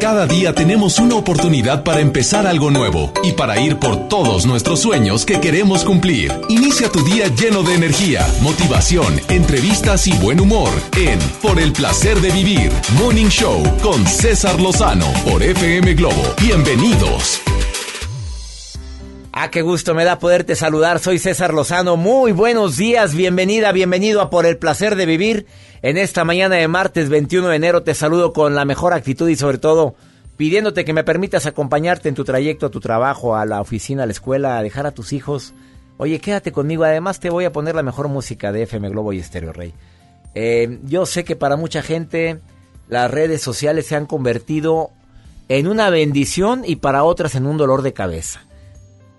Cada día tenemos una oportunidad para empezar algo nuevo y para ir por todos nuestros sueños que queremos cumplir. Inicia tu día lleno de energía, motivación, entrevistas y buen humor en Por el placer de vivir, Morning Show con César Lozano por FM Globo. Bienvenidos. Ah, qué gusto me da poderte saludar. Soy César Lozano. Muy buenos días. Bienvenida, bienvenido a Por el placer de vivir. En esta mañana de martes 21 de enero te saludo con la mejor actitud y sobre todo pidiéndote que me permitas acompañarte en tu trayecto a tu trabajo, a la oficina, a la escuela, a dejar a tus hijos. Oye, quédate conmigo. Además te voy a poner la mejor música de FM Globo y Estéreo Rey. Eh, yo sé que para mucha gente las redes sociales se han convertido en una bendición y para otras en un dolor de cabeza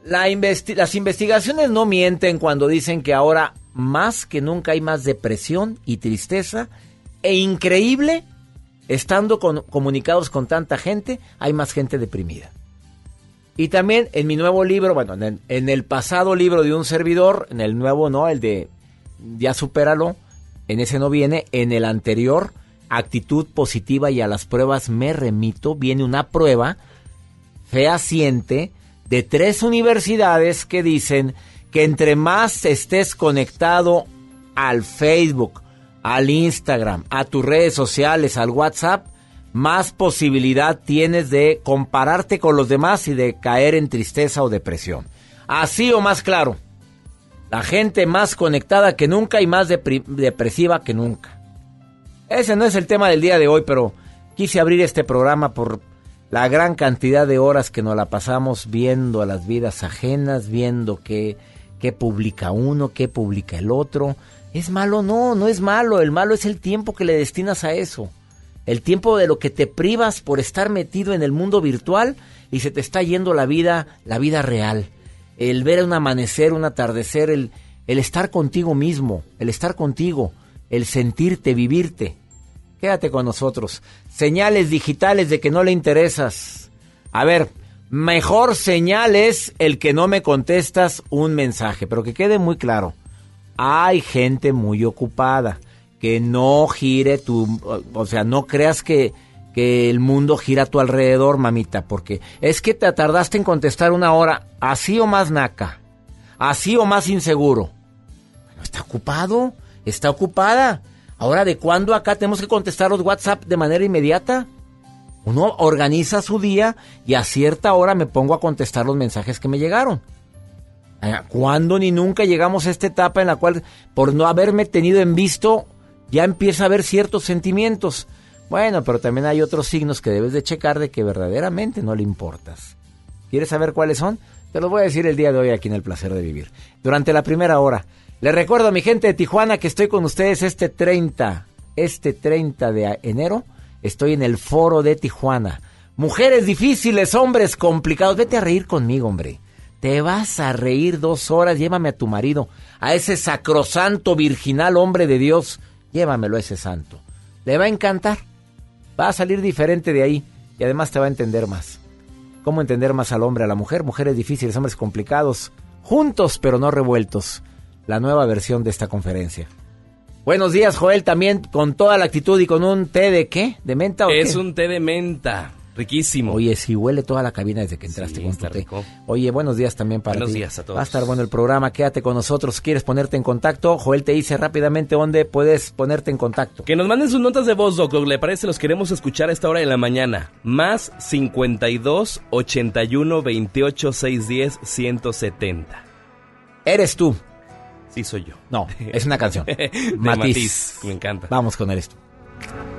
las investigaciones no mienten cuando dicen que ahora más que nunca hay más depresión y tristeza e increíble, estando comunicados con tanta gente, hay más gente deprimida. Y también en mi nuevo libro, bueno, en el, en el pasado libro de un servidor, en el nuevo no, el de Ya supéralo, en ese no viene, en el anterior, actitud positiva y a las pruebas me remito, viene una prueba fehaciente de tres universidades que dicen que entre más estés conectado al Facebook, al Instagram, a tus redes sociales, al WhatsApp, más posibilidad tienes de compararte con los demás y de caer en tristeza o depresión. Así o más claro, la gente más conectada que nunca y más depresiva que nunca. Ese no es el tema del día de hoy, pero quise abrir este programa por la gran cantidad de horas que nos la pasamos viendo a las vidas ajenas, viendo qué, publica uno, qué publica el otro. ¿Es malo? No, no es malo. El malo es el tiempo que le destinas a eso. El tiempo de lo que te privas por estar metido en el mundo virtual y se te está yendo la vida, la vida real. El ver un amanecer, un atardecer, el, el estar contigo mismo, el estar contigo, el sentirte, vivirte. Quédate con nosotros. Señales digitales de que no le interesas. A ver, mejor señal es el que no me contestas un mensaje, pero que quede muy claro. Hay gente muy ocupada. Que no gire tu... O sea, no creas que, que el mundo gira a tu alrededor, mamita, porque es que te tardaste en contestar una hora, así o más naca, así o más inseguro. Bueno, está ocupado, está ocupada. Ahora, ¿de cuándo acá tenemos que contestar los WhatsApp de manera inmediata? Uno organiza su día y a cierta hora me pongo a contestar los mensajes que me llegaron. Eh, ¿Cuándo ni nunca llegamos a esta etapa en la cual, por no haberme tenido en visto, ya empieza a haber ciertos sentimientos? Bueno, pero también hay otros signos que debes de checar de que verdaderamente no le importas. ¿Quieres saber cuáles son? Te los voy a decir el día de hoy aquí en El Placer de Vivir. Durante la primera hora, les recuerdo a mi gente de Tijuana que estoy con ustedes este 30, este 30 de enero. Estoy en el foro de Tijuana. Mujeres difíciles, hombres complicados. Vete a reír conmigo, hombre. Te vas a reír dos horas. Llévame a tu marido, a ese sacrosanto, virginal hombre de Dios. Llévamelo a ese santo. Le va a encantar. Va a salir diferente de ahí y además te va a entender más. ¿Cómo entender más al hombre, a la mujer? Mujeres difíciles, hombres complicados. Juntos pero no revueltos la nueva versión de esta conferencia. Buenos días, Joel, también con toda la actitud y con un té de qué? ¿De menta o qué? Es un té de menta. Riquísimo. Oye, si huele toda la cabina desde que entraste con tu té. Oye, buenos días también para buenos días a todos. Va a estar bueno el programa, quédate con nosotros. ¿Quieres ponerte en contacto? Joel te dice rápidamente dónde puedes ponerte en contacto. Que nos manden sus notas de voz, Doc. ¿Le parece? Los queremos escuchar a esta hora de la mañana. Más 52 81 28 610 170. Eres tú. Sí, soy yo. No, es una canción. Matiz. Me encanta. Vamos con esto.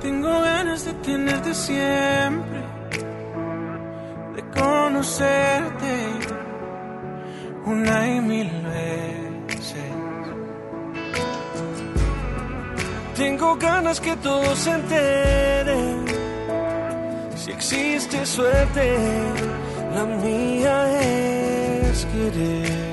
Tengo ganas de tenerte siempre, de conocerte una y mil veces. Tengo ganas que todos se enteren. Si existe suerte, la mía es querer.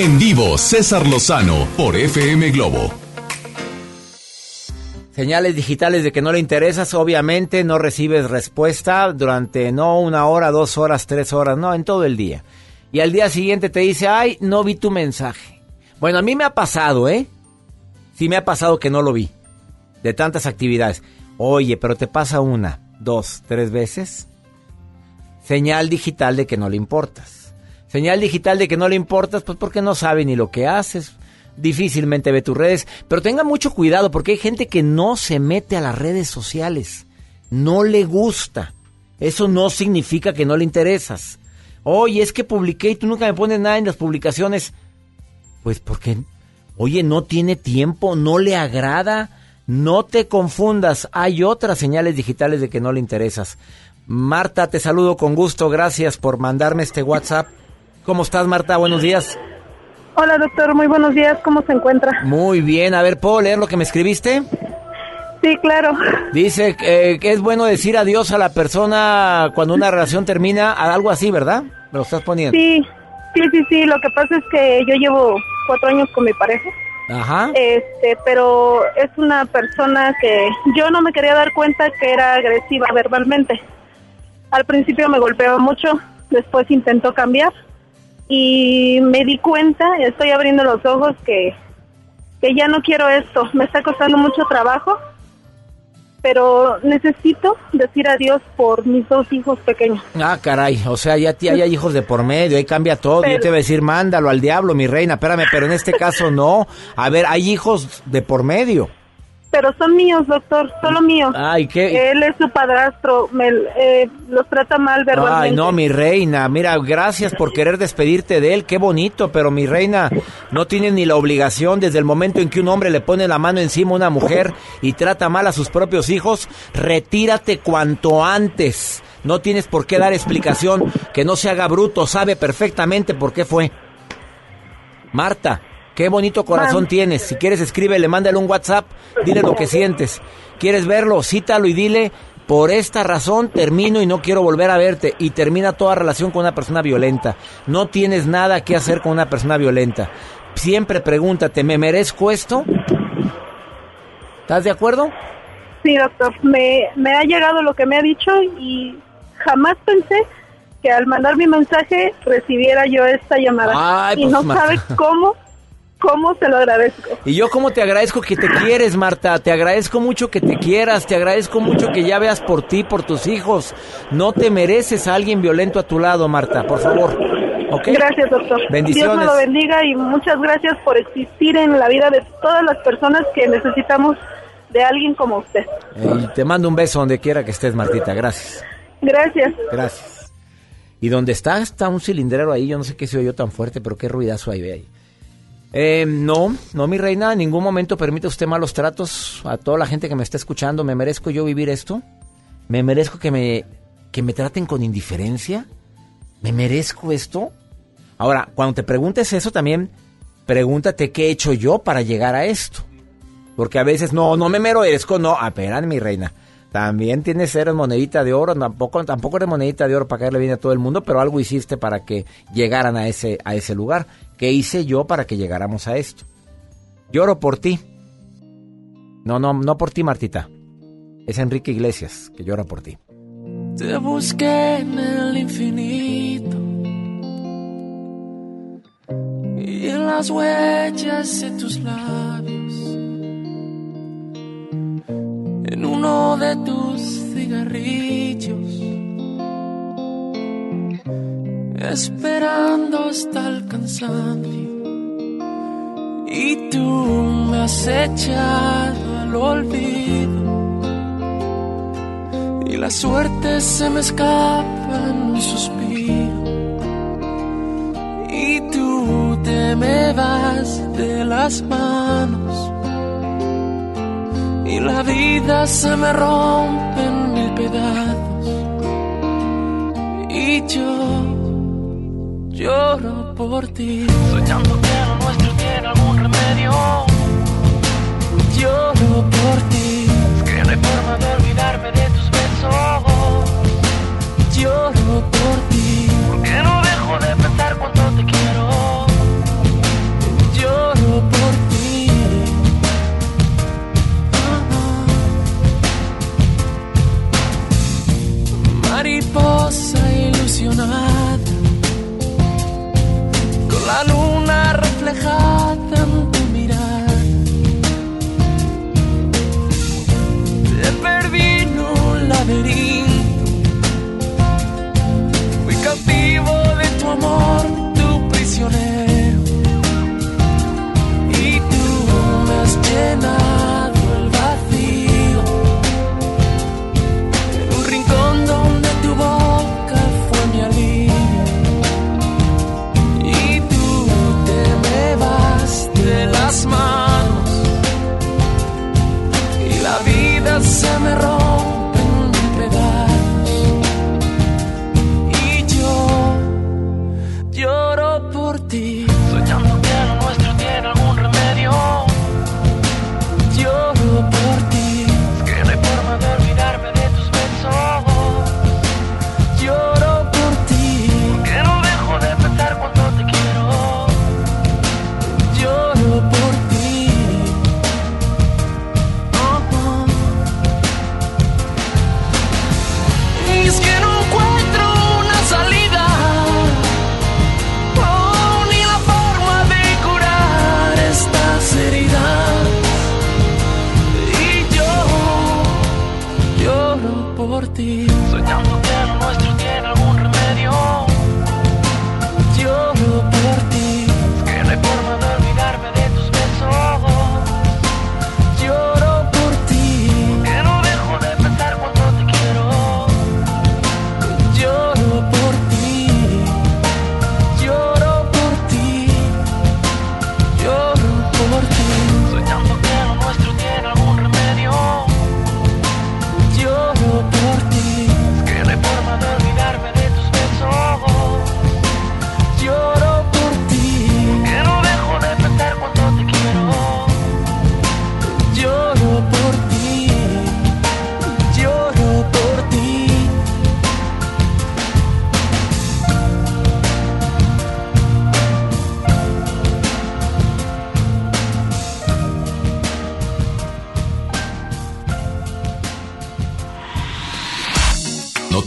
En vivo, César Lozano por FM Globo. Señales digitales de que no le interesas, obviamente no recibes respuesta durante no una hora, dos horas, tres horas, no, en todo el día. Y al día siguiente te dice, ay, no vi tu mensaje. Bueno, a mí me ha pasado, ¿eh? Sí me ha pasado que no lo vi. De tantas actividades. Oye, pero te pasa una, dos, tres veces. Señal digital de que no le importas. Señal digital de que no le importas, pues porque no sabe ni lo que haces. Difícilmente ve tus redes. Pero tenga mucho cuidado porque hay gente que no se mete a las redes sociales. No le gusta. Eso no significa que no le interesas. Oye, es que publiqué y tú nunca me pones nada en las publicaciones. Pues porque, oye, no tiene tiempo, no le agrada. No te confundas. Hay otras señales digitales de que no le interesas. Marta, te saludo con gusto. Gracias por mandarme este WhatsApp. ¿Cómo estás, Marta? Buenos días. Hola, doctor. Muy buenos días. ¿Cómo se encuentra? Muy bien. A ver, ¿puedo leer lo que me escribiste? Sí, claro. Dice eh, que es bueno decir adiós a la persona cuando una relación termina, algo así, ¿verdad? Me lo estás poniendo. Sí, sí, sí, sí. Lo que pasa es que yo llevo cuatro años con mi pareja. Ajá. Este, pero es una persona que yo no me quería dar cuenta que era agresiva verbalmente. Al principio me golpeaba mucho, después intentó cambiar y me di cuenta, estoy abriendo los ojos que, que ya no quiero esto, me está costando mucho trabajo, pero necesito decir adiós por mis dos hijos pequeños. Ah, caray, o sea, ya hay hijos de por medio, ahí cambia todo, yo te voy a decir, mándalo al diablo, mi reina, espérame, pero en este caso no, a ver, hay hijos de por medio pero son míos, doctor, solo míos. Ay, ¿qué? Él es su padrastro, me, eh, los trata mal verbalmente. Ay, no, mi reina, mira, gracias por querer despedirte de él, qué bonito, pero mi reina, no tiene ni la obligación desde el momento en que un hombre le pone la mano encima a una mujer y trata mal a sus propios hijos, retírate cuanto antes. No tienes por qué dar explicación, que no se haga bruto, sabe perfectamente por qué fue. Marta, qué bonito corazón tienes. Si quieres, escríbele, mándale un WhatsApp, dile lo que sientes. ¿Quieres verlo? Cítalo y dile, por esta razón termino y no quiero volver a verte. Y termina toda relación con una persona violenta. No tienes nada que hacer con una persona violenta. Siempre pregúntate, ¿me merezco esto? ¿Estás de acuerdo? Sí, doctor. Me, me ha llegado lo que me ha dicho y jamás pensé que al mandar mi mensaje recibiera yo esta llamada. y pues, no sabe cómo, cómo se lo agradezco. Y yo cómo te agradezco que te quieres, Marta. Te agradezco mucho que te quieras. Te agradezco mucho que ya veas por ti, por tus hijos. No te mereces a alguien violento a tu lado, Marta. Por favor. ¿Okay? Gracias, doctor. Bendiciones. Dios me lo bendiga y muchas gracias por existir en la vida de todas las personas que necesitamos de alguien como usted. Y te mando un beso donde quiera que estés, Martita. Gracias. Gracias. Gracias. Y donde está, está un cilindrero ahí. Yo no sé qué se oyó tan fuerte, pero qué ruidazo hay, ve ahí. Eh, no, no, mi reina, en ningún momento permite usted malos tratos a toda la gente que me está escuchando. ¿Me merezco yo vivir esto? ¿Me merezco que me, que me traten con indiferencia? ¿Me merezco esto? Ahora, cuando te preguntes eso también, pregúntate qué he hecho yo para llegar a esto. Porque a veces, no, no me merezco, no, esperan mi reina. También tienes ser monedita de oro, tampoco, tampoco eres monedita de oro para caerle bien a todo el mundo, pero algo hiciste para que llegaran a ese, a ese lugar. ¿Qué hice yo para que llegáramos a esto? Lloro por ti. No, no, no por ti, Martita. Es Enrique Iglesias que llora por ti. Te busqué en el infinito y en las huellas de tus labios uno de tus cigarrillos, esperando hasta el cansancio. Y tú me has echado al olvido. Y la suerte se me escapa en un suspiro. Y tú te me vas de las manos y la vida se me rompe en mil pedazos. Y yo lloro por ti. Soñando que lo nuestro tiene algún remedio. Lloro por ti. Que no hay forma de olvidarme de tus besos. Lloro por ti. Porque no dejo de pensar cuánto te quiero mariposa ilusionada, con la luna reflejada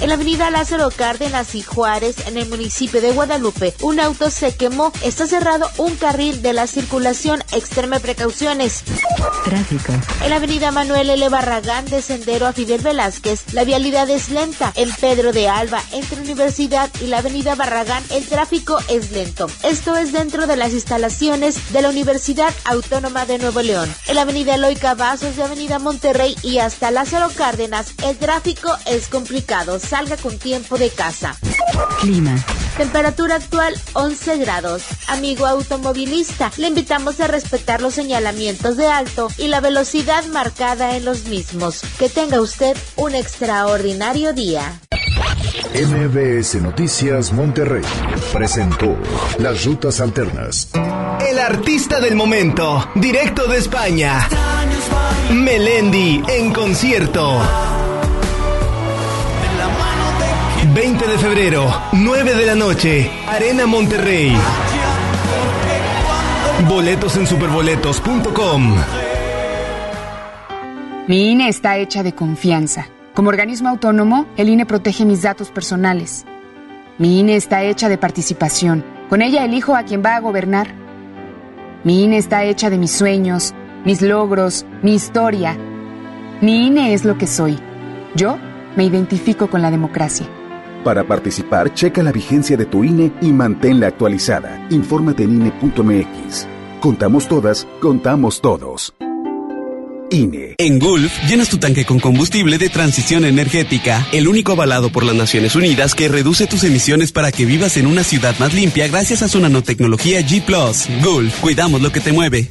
En la avenida Lázaro Cárdenas y Juárez, en el municipio de Guadalupe, un auto se quemó. Está cerrado un carril de la circulación. Extreme precauciones. Tráfico. En la avenida Manuel L. Barragán, de Sendero a Fidel Velázquez, la vialidad es lenta. En Pedro de Alba, entre Universidad y la avenida Barragán, el tráfico es lento. Esto es dentro de las instalaciones de la Universidad Autónoma de Nuevo León. En la avenida Eloy Cavazos de avenida Monterrey y hasta Lázaro Cárdenas, el tráfico es complicado. Salga con tiempo de casa. Clima. Temperatura actual 11 grados. Amigo automovilista, le invitamos a respetar los señalamientos de alto y la velocidad marcada en los mismos. Que tenga usted un extraordinario día. MBS Noticias Monterrey presentó Las Rutas Alternas. El artista del momento, directo de España. Melendi en concierto. 20 de febrero, 9 de la noche, Arena Monterrey. Boletos en superboletos.com. Mi INE está hecha de confianza. Como organismo autónomo, el INE protege mis datos personales. Mi INE está hecha de participación. Con ella elijo a quien va a gobernar. Mi INE está hecha de mis sueños, mis logros, mi historia. Mi INE es lo que soy. Yo me identifico con la democracia. Para participar, checa la vigencia de tu INE y manténla actualizada. Infórmate en INE.mx. Contamos todas, contamos todos. INE. En Gulf, llenas tu tanque con combustible de transición energética, el único avalado por las Naciones Unidas que reduce tus emisiones para que vivas en una ciudad más limpia gracias a su nanotecnología G ⁇ Gulf, cuidamos lo que te mueve.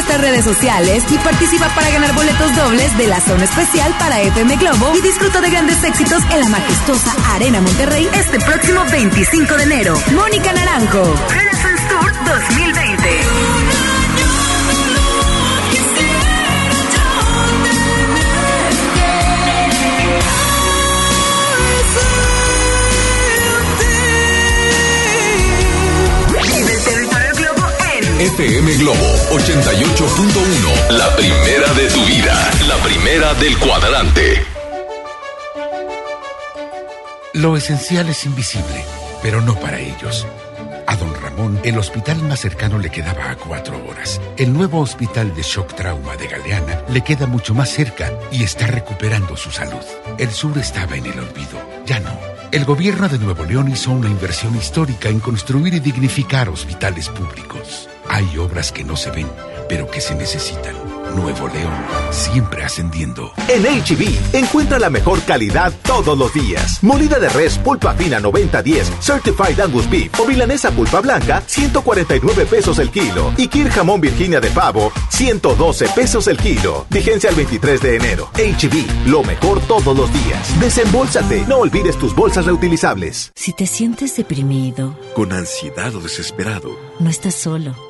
Nuestras redes sociales y participa para ganar boletos dobles de la zona especial para FM Globo y disfruta de grandes éxitos en la majestuosa Arena Monterrey este próximo 25 de enero. Mónica Naranjo. Renaissance Tour 2020. FM Globo 88.1. La primera de tu vida. La primera del cuadrante. Lo esencial es invisible, pero no para ellos. A don Ramón, el hospital más cercano le quedaba a cuatro horas. El nuevo hospital de shock trauma de Galeana le queda mucho más cerca y está recuperando su salud. El sur estaba en el olvido, ya no. El gobierno de Nuevo León hizo una inversión histórica en construir y dignificar hospitales públicos. Hay obras que no se ven, pero que se necesitan. Nuevo León, siempre ascendiendo. En HB, encuentra la mejor calidad todos los días. Molida de res, pulpa fina 90-10, Certified Angus Beef o milanesa pulpa blanca, 149 pesos el kilo. Y Kir jamón Virginia de pavo, 112 pesos el kilo. Vigencia el 23 de enero. HB, lo mejor todos los días. Desembolsate, no olvides tus bolsas reutilizables. Si te sientes deprimido, con ansiedad o desesperado, no estás solo.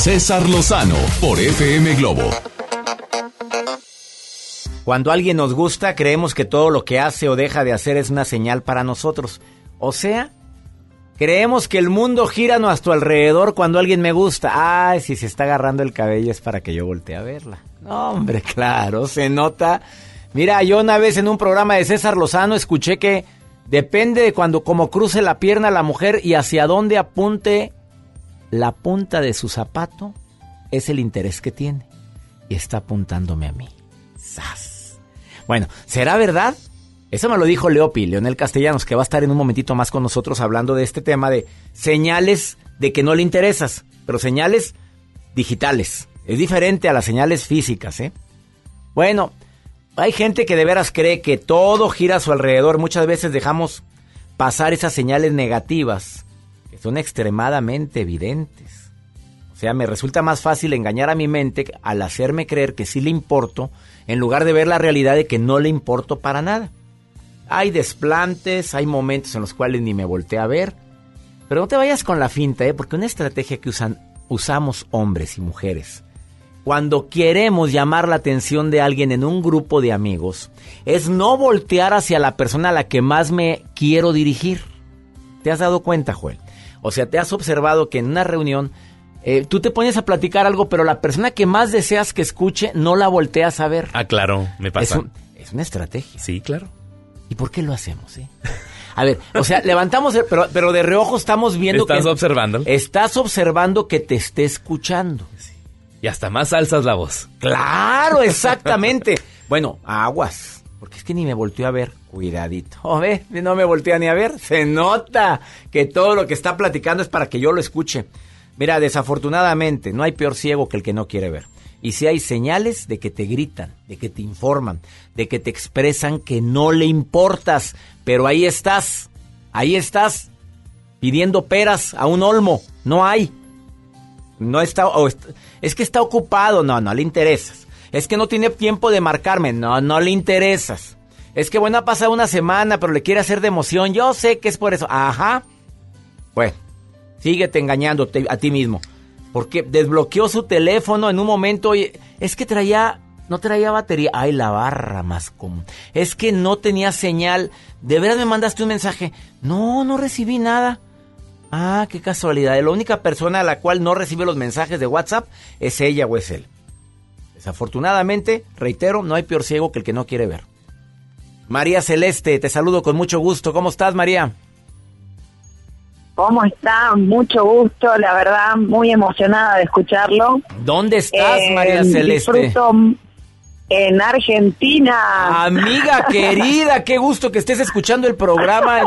César Lozano por FM Globo. Cuando alguien nos gusta, creemos que todo lo que hace o deja de hacer es una señal para nosotros. O sea, creemos que el mundo gira a nuestro alrededor cuando alguien me gusta. Ay, si se está agarrando el cabello es para que yo voltee a verla. No, hombre, claro, se nota. Mira, yo una vez en un programa de César Lozano escuché que depende de cuando como cruce la pierna la mujer y hacia dónde apunte la punta de su zapato es el interés que tiene. Y está apuntándome a mí. ¡Sas! Bueno, ¿será verdad? Eso me lo dijo Leopi, Leonel Castellanos, que va a estar en un momentito más con nosotros hablando de este tema de señales de que no le interesas, pero señales digitales. Es diferente a las señales físicas, ¿eh? Bueno, hay gente que de veras cree que todo gira a su alrededor. Muchas veces dejamos pasar esas señales negativas son extremadamente evidentes. sea, me resulta más fácil engañar a mi mente al hacerme creer que sí le importo, en lugar de ver la realidad de que no le importo para nada. Hay desplantes, hay momentos en los cuales ni me volteé a ver. Pero no te vayas con la finta, ¿eh? porque una estrategia que usan, usamos hombres y mujeres cuando queremos llamar la atención de alguien en un grupo de amigos es no voltear hacia la persona a la que más me quiero dirigir. ¿Te has dado cuenta, Joel? O sea, te has observado que en una reunión eh, tú te pones a platicar algo, pero la persona que más deseas que escuche no la volteas a ver. Ah, claro, me pasa. Es, una estrategia. Sí, claro. ¿Y por qué lo hacemos? Eh? A ver, o sea, levantamos, pero, pero de reojo estamos viendo que... Estás observando. Estás observando que te esté escuchando. Y hasta más alzas la voz. Claro, exactamente. bueno, aguas. Porque es que ni me volteó a ver. Cuidadito. Ve, no me voltea ni a ver. Se nota que todo lo que está platicando es para que yo lo escuche. Mira, desafortunadamente, no hay peor ciego que el que no quiere ver. Y si hay señales de que te gritan, de que te informan, de que te expresan que no le importas, pero ahí estás, ahí estás, pidiendo peras a un olmo. No hay. No está, es que está ocupado, no, no le interesas. Es que no tiene tiempo de marcarme, no, no le interesas. Es que bueno, ha pasado una semana, pero le quiere hacer de emoción. Yo sé que es por eso. Ajá. Bueno, síguete engañando a ti mismo. Porque desbloqueó su teléfono en un momento y es que traía, no traía batería. Ay, la barra más común. Es que no tenía señal. ¿De veras me mandaste un mensaje? No, no recibí nada. Ah, qué casualidad. La única persona a la cual no recibe los mensajes de WhatsApp es ella o es él. Desafortunadamente, reitero, no hay peor ciego que el que no quiere ver. María Celeste, te saludo con mucho gusto. ¿Cómo estás, María? ¿Cómo está? Mucho gusto, la verdad, muy emocionada de escucharlo. ¿Dónde estás, María eh, Celeste? Disfruto en Argentina. Amiga querida, qué gusto que estés escuchando el programa.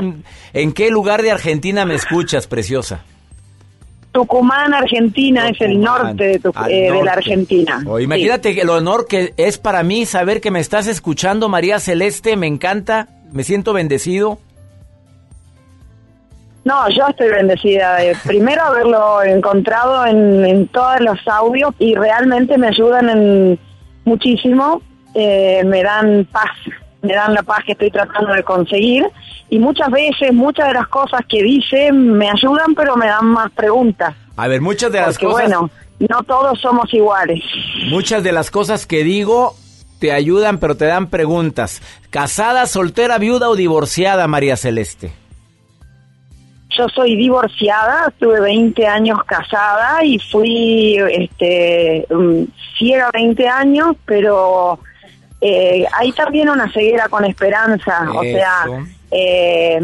¿En, qué lugar de Argentina me escuchas, preciosa? Tucumán, Argentina, es el norte, de, eh, la Argentina. Oh, imagínate el honor que es para mí saber que me estás escuchando, María Celeste, me encanta, me siento bendecido. No, yo estoy bendecida. de primero haberlo encontrado en, en todos los audios y realmente me ayudan en muchísimo, eh, me dan paz, me dan la paz que estoy tratando de conseguir y muchas veces muchas de las cosas que dice me ayudan pero me dan más preguntas. A ver, muchas de las cosas... Bueno, no todos somos iguales. Muchas de las cosas que digo te ayudan pero te dan preguntas. ¿Casada, soltera, viuda o divorciada, María Celeste? Yo soy divorciada, estuve 20 años casada y fui este, mm, ciega 20 años, pero eh, hay también una ceguera con esperanza. O sea, eh,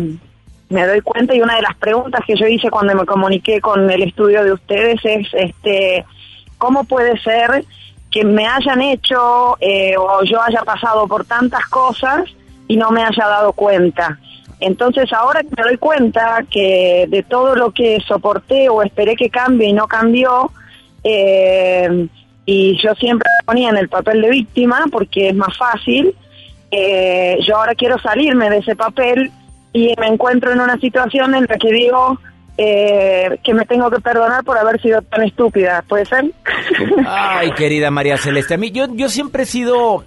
me doy cuenta y una de las preguntas que yo hice cuando me comuniqué con el estudio de ustedes es, este, ¿cómo puede ser que me hayan hecho eh, o yo haya pasado por tantas cosas y no me haya dado cuenta? Entonces ahora que me doy cuenta que de todo lo que soporté o esperé que cambie y no cambió, eh, y yo siempre me ponía en el papel de víctima porque es más fácil, eh, yo ahora quiero salirme de ese papel y me encuentro en una situación en la que digo eh, que me tengo que perdonar por haber sido tan estúpida, ¿puede ser? Ay, querida María Celeste, a mí yo, yo siempre he sido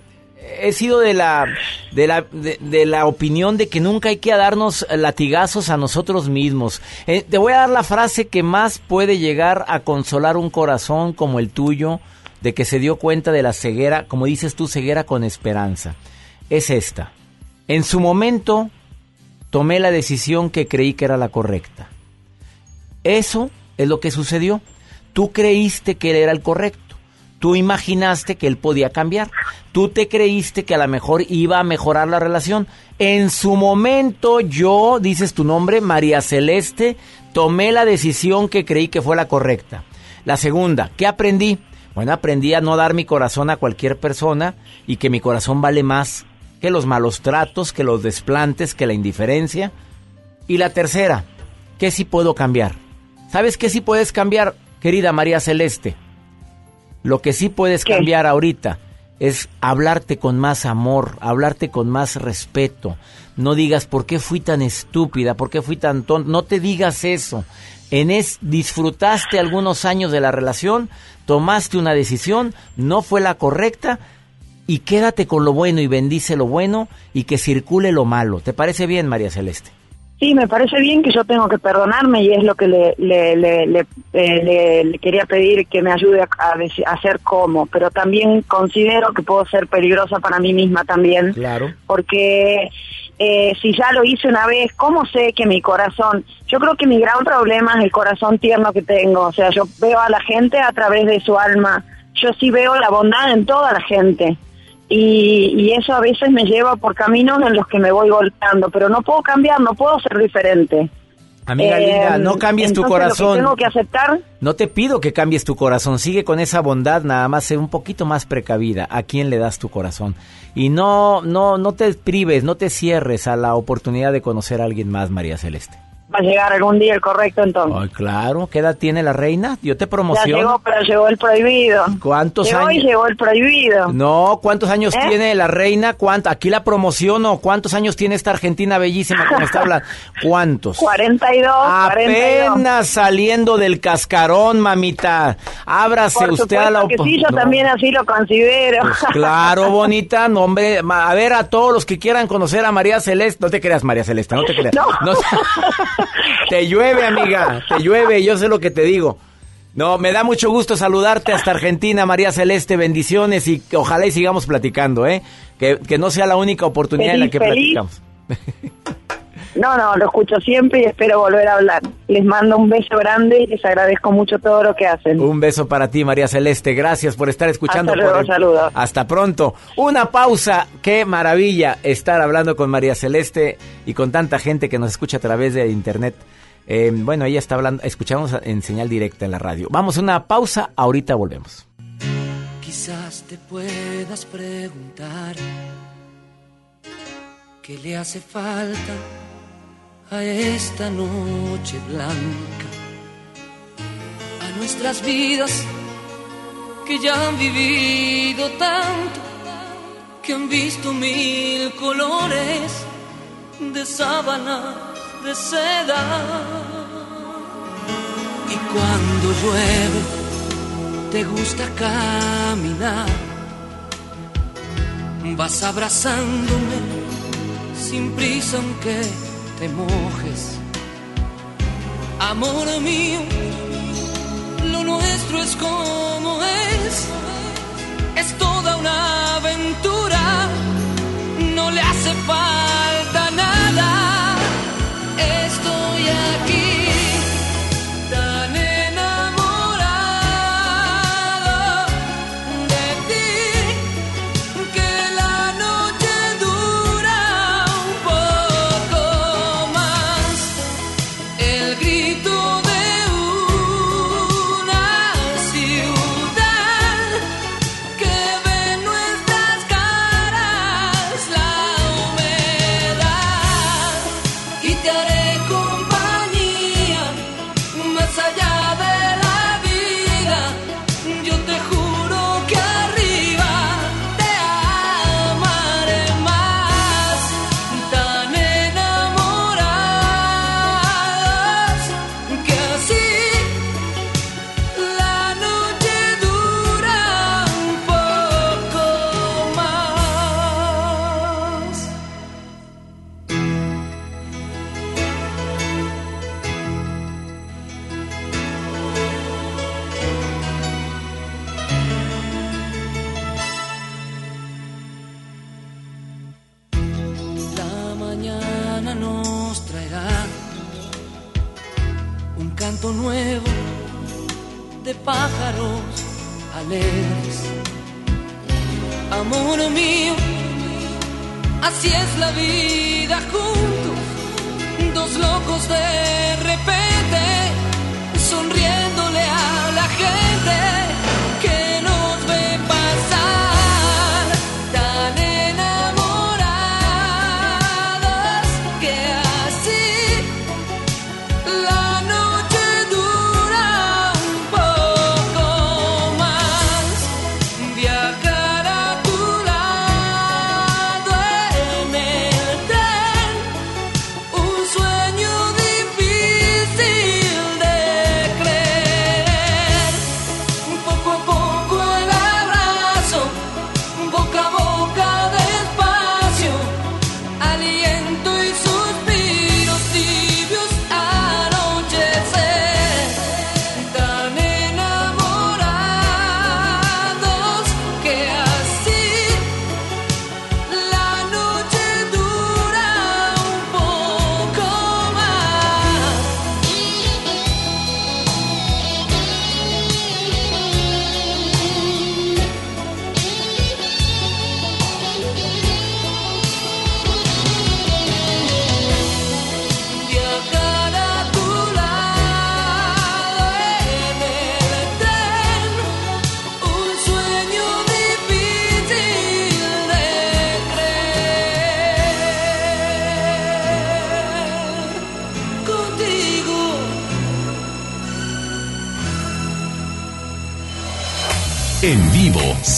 he sido de la, de la, de, la opinión de que nunca hay que darnos latigazos a nosotros mismos. Eh, te voy a dar la frase que más puede llegar a consolar un corazón como el tuyo, de que se dio cuenta de la ceguera, como dices tú, ceguera con esperanza. Es esta. En su momento tomé la decisión que creí que era la correcta. Eso es lo que sucedió. Tú creíste que era el correcto. Tú imaginaste que él podía cambiar. Tú te creíste que a lo mejor iba a mejorar la relación. En su momento yo, dices tu nombre, María Celeste, tomé la decisión que creí que fue la correcta. La segunda, ¿qué aprendí? Bueno, aprendí a no dar mi corazón a cualquier persona y que mi corazón vale más que los malos tratos, que los desplantes, que la indiferencia. Y la tercera, ¿qué sí puedo cambiar? ¿Sabes qué sí puedes cambiar, querida María Celeste? Lo que sí puedes cambiar ahorita es hablarte con más amor, hablarte con más respeto. No digas por qué fui tan estúpida, por qué fui tan tonta. No te digas eso. En es disfrutaste algunos años de la relación, tomaste una decisión, no fue la correcta y quédate con lo bueno y bendice lo bueno y que circule lo malo. ¿Te parece bien, María Celeste? Sí, me parece bien que yo tengo que perdonarme y es lo que le, le, le, le, eh, quería pedir que me ayude a hacer cómo, pero también considero que puedo ser peligrosa para mí misma también, Claro. porque eh, si ya lo hice una vez, ¿cómo sé que mi corazón, yo creo que mi gran problema es el corazón tierno que tengo, o sea, yo veo a la gente a través de su alma, yo sí veo la bondad en toda la gente. Y, y eso a veces me lleva por caminos en los que me voy golpeando, pero no puedo cambiar, no puedo ser diferente. Amiga Eh, linda, no cambies tu Lo corazón. que tengo que aceptar, No te pido que cambies tu corazón, sigue con esa bondad, nada más ser un poquito más precavida. ¿A quién le das tu corazón? Y no, no, no te prives, no te cierres a la oportunidad de conocer a alguien más, María Celeste. Va a llegar algún día el correcto entonces. Ay, claro, ¿qué edad tiene la reina? Yo te ya promociono. llegó, pero llegó el prohibido. ¿Cuántos llegó años? y llegó el prohibido. No, ¿cuántos años ¿Eh? tiene la reina? ¿Cuánto? Aquí la promociono. ¿Cuántos años tiene esta argentina bellísima que me está hablando? ¿Cuántos? 42, 42. Apenas saliendo del cascarón, mamita. Ábrase Por usted a la supuesto que opo- sí, yo No. también así lo considero. Pues claro, bonita, no, hombre, ma- a ver a todos los que quieran conocer a María Celeste, no te creas María Celeste, no te creas. No. No, te llueve, amiga, te llueve, yo sé lo que te digo. No, me da mucho gusto saludarte hasta Argentina, María Celeste, bendiciones y ojalá y sigamos platicando, ¿eh? Que, que no sea la única oportunidad en la que feliz. platicamos. No, no, lo escucho siempre y espero volver a hablar. Les mando un beso grande y les agradezco mucho todo lo que hacen. Un beso para ti, María Celeste. Gracias por estar escuchando. Hasta luego, por el- saludos. Hasta pronto. Una pausa. Qué maravilla estar hablando con María Celeste y con tanta gente que nos escucha a través de internet. Eh, bueno, ella está hablando, escuchamos en señal directa en la radio. Vamos a una pausa. Ahorita volvemos. Quizás te puedas preguntar qué le hace falta a esta noche blanca, a nuestras vidas que ya han vivido tanto, que han visto mil colores de sábana, de seda. Y cuando llueve, te gusta caminar. Vas abrazándome sin prisa aunque Amor mío, lo nuestro es como es. Es toda una aventura. No le hace falta pájaros. Amor mío, así es la vida juntos, dos locos de repente,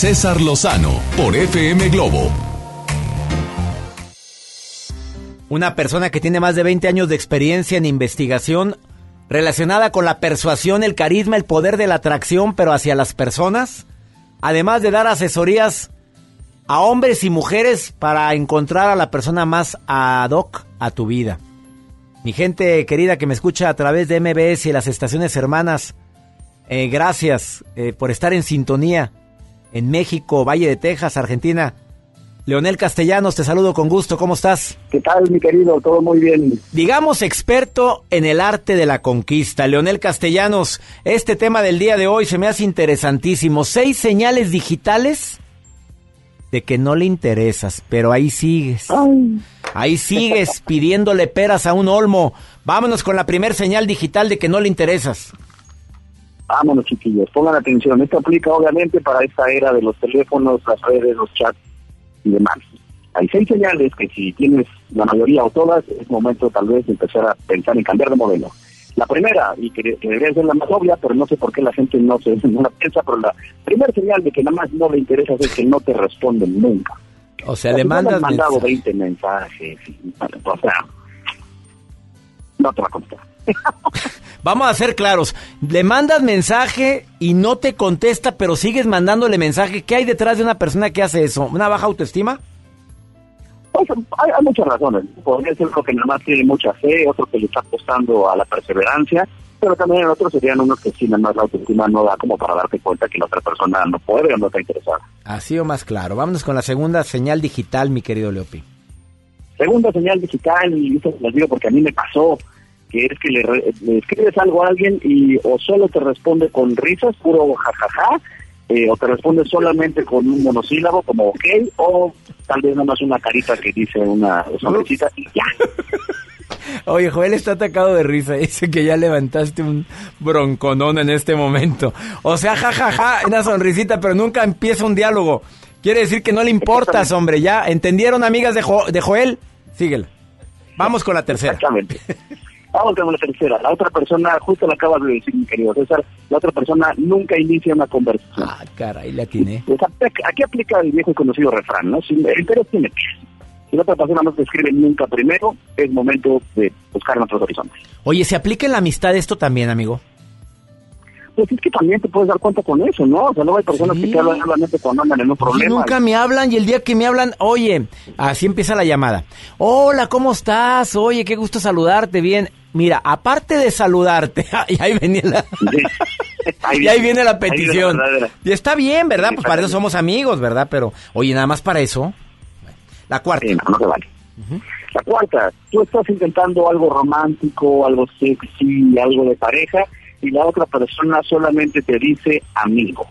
César Lozano por FM Globo. Una persona que tiene más de 20 años de experiencia en investigación relacionada con la persuasión, el carisma, el poder de la atracción, pero hacia las personas, además de dar asesorías a hombres y mujeres para encontrar a la persona más ad hoc a tu vida. Mi gente querida que me escucha a través de MBS y las estaciones hermanas, eh, gracias eh, por estar en sintonía en México, Valle de Texas, Argentina. Leonel Castellanos, te saludo con gusto, ¿cómo estás? ¿Qué tal, mi querido? Todo muy bien. Digamos experto en el arte de la conquista. Leonel Castellanos, este tema del día de hoy se me hace interesantísimo. Seis señales digitales de que no le interesas, pero ahí sigues. Ahí sigues pidiéndole peras a un olmo. Vámonos con la primer señal digital de que no le interesas. Vámonos, chiquillos, pongan atención. Esto aplica obviamente para esta era de los teléfonos, las redes, los chats y demás. Hay seis señales que si tienes la mayoría o todas, es momento tal vez de empezar a pensar en cambiar de modelo. La primera, y que, debería ser la más obvia, pero no sé por qué la gente no se no la piensa, pero la primera señal de que nada más no le interesa es que no te responden nunca. O sea, le mandas mandado 20 mensajes, o sea, no te va a contestar. Vamos a ser claros. Le mandas mensaje y no te contesta, pero sigues mandándole mensaje. ¿Qué hay detrás de una persona que hace eso? ¿Una baja autoestima? Pues, hay, muchas razones. Podría ser uno que nada más tiene mucha fe, otro que le está apostando a la perseverancia, pero también otros serían unos que sí, nada más la autoestima no da como para darte cuenta que la otra persona no puede o no está interesada. Así o más claro. Vámonos con la segunda señal digital, mi querido Leopi. Segunda señal digital, y esto les digo porque a mí me pasó que es que le, escribes algo a alguien y o solo te responde con risas, puro jajaja, eh, o te responde solamente con un monosílabo como ok, o tal vez nada más una carita que dice una sonrisita y ya. Oye, Joel está atacado de risa. Dice que ya levantaste un bronconón en este momento. O sea, jajaja, una sonrisita, pero nunca empieza un diálogo. Quiere decir que no le importas, hombre. ¿Ya entendieron, amigas de, de Joel? Síguela. Vamos con la tercera. Exactamente. Vamos con la tercera. La otra persona, justo lo acabas de decir, mi querido César, la otra persona nunca inicia una conversación. Ah, caray, la tiene. aquí aplica el viejo y conocido refrán, ¿no? Si el interés tiene Si la otra persona no te escribe nunca primero, es momento de buscar en otros horizontes. Oye, ¿se aplica en la amistad esto también, amigo? Pues es que también te puedes dar cuenta con eso, ¿no? O sea, luego hay personas que te hablan solamente cuando andan en un problema. nunca me hablan y el día que me hablan, oye, así empieza la llamada. Hola, ¿cómo estás? Oye, qué gusto saludarte, bien. Mira, aparte de saludarte, y ahí viene la, y ahí viene la petición. y está bien, ¿verdad? pues para eso somos amigos, ¿verdad? Pero, oye, nada más para eso. La cuarta. no, te vale. La cuarta, tú estás intentando algo romántico, algo sexy, algo de pareja, y la otra persona solamente te dice amigo.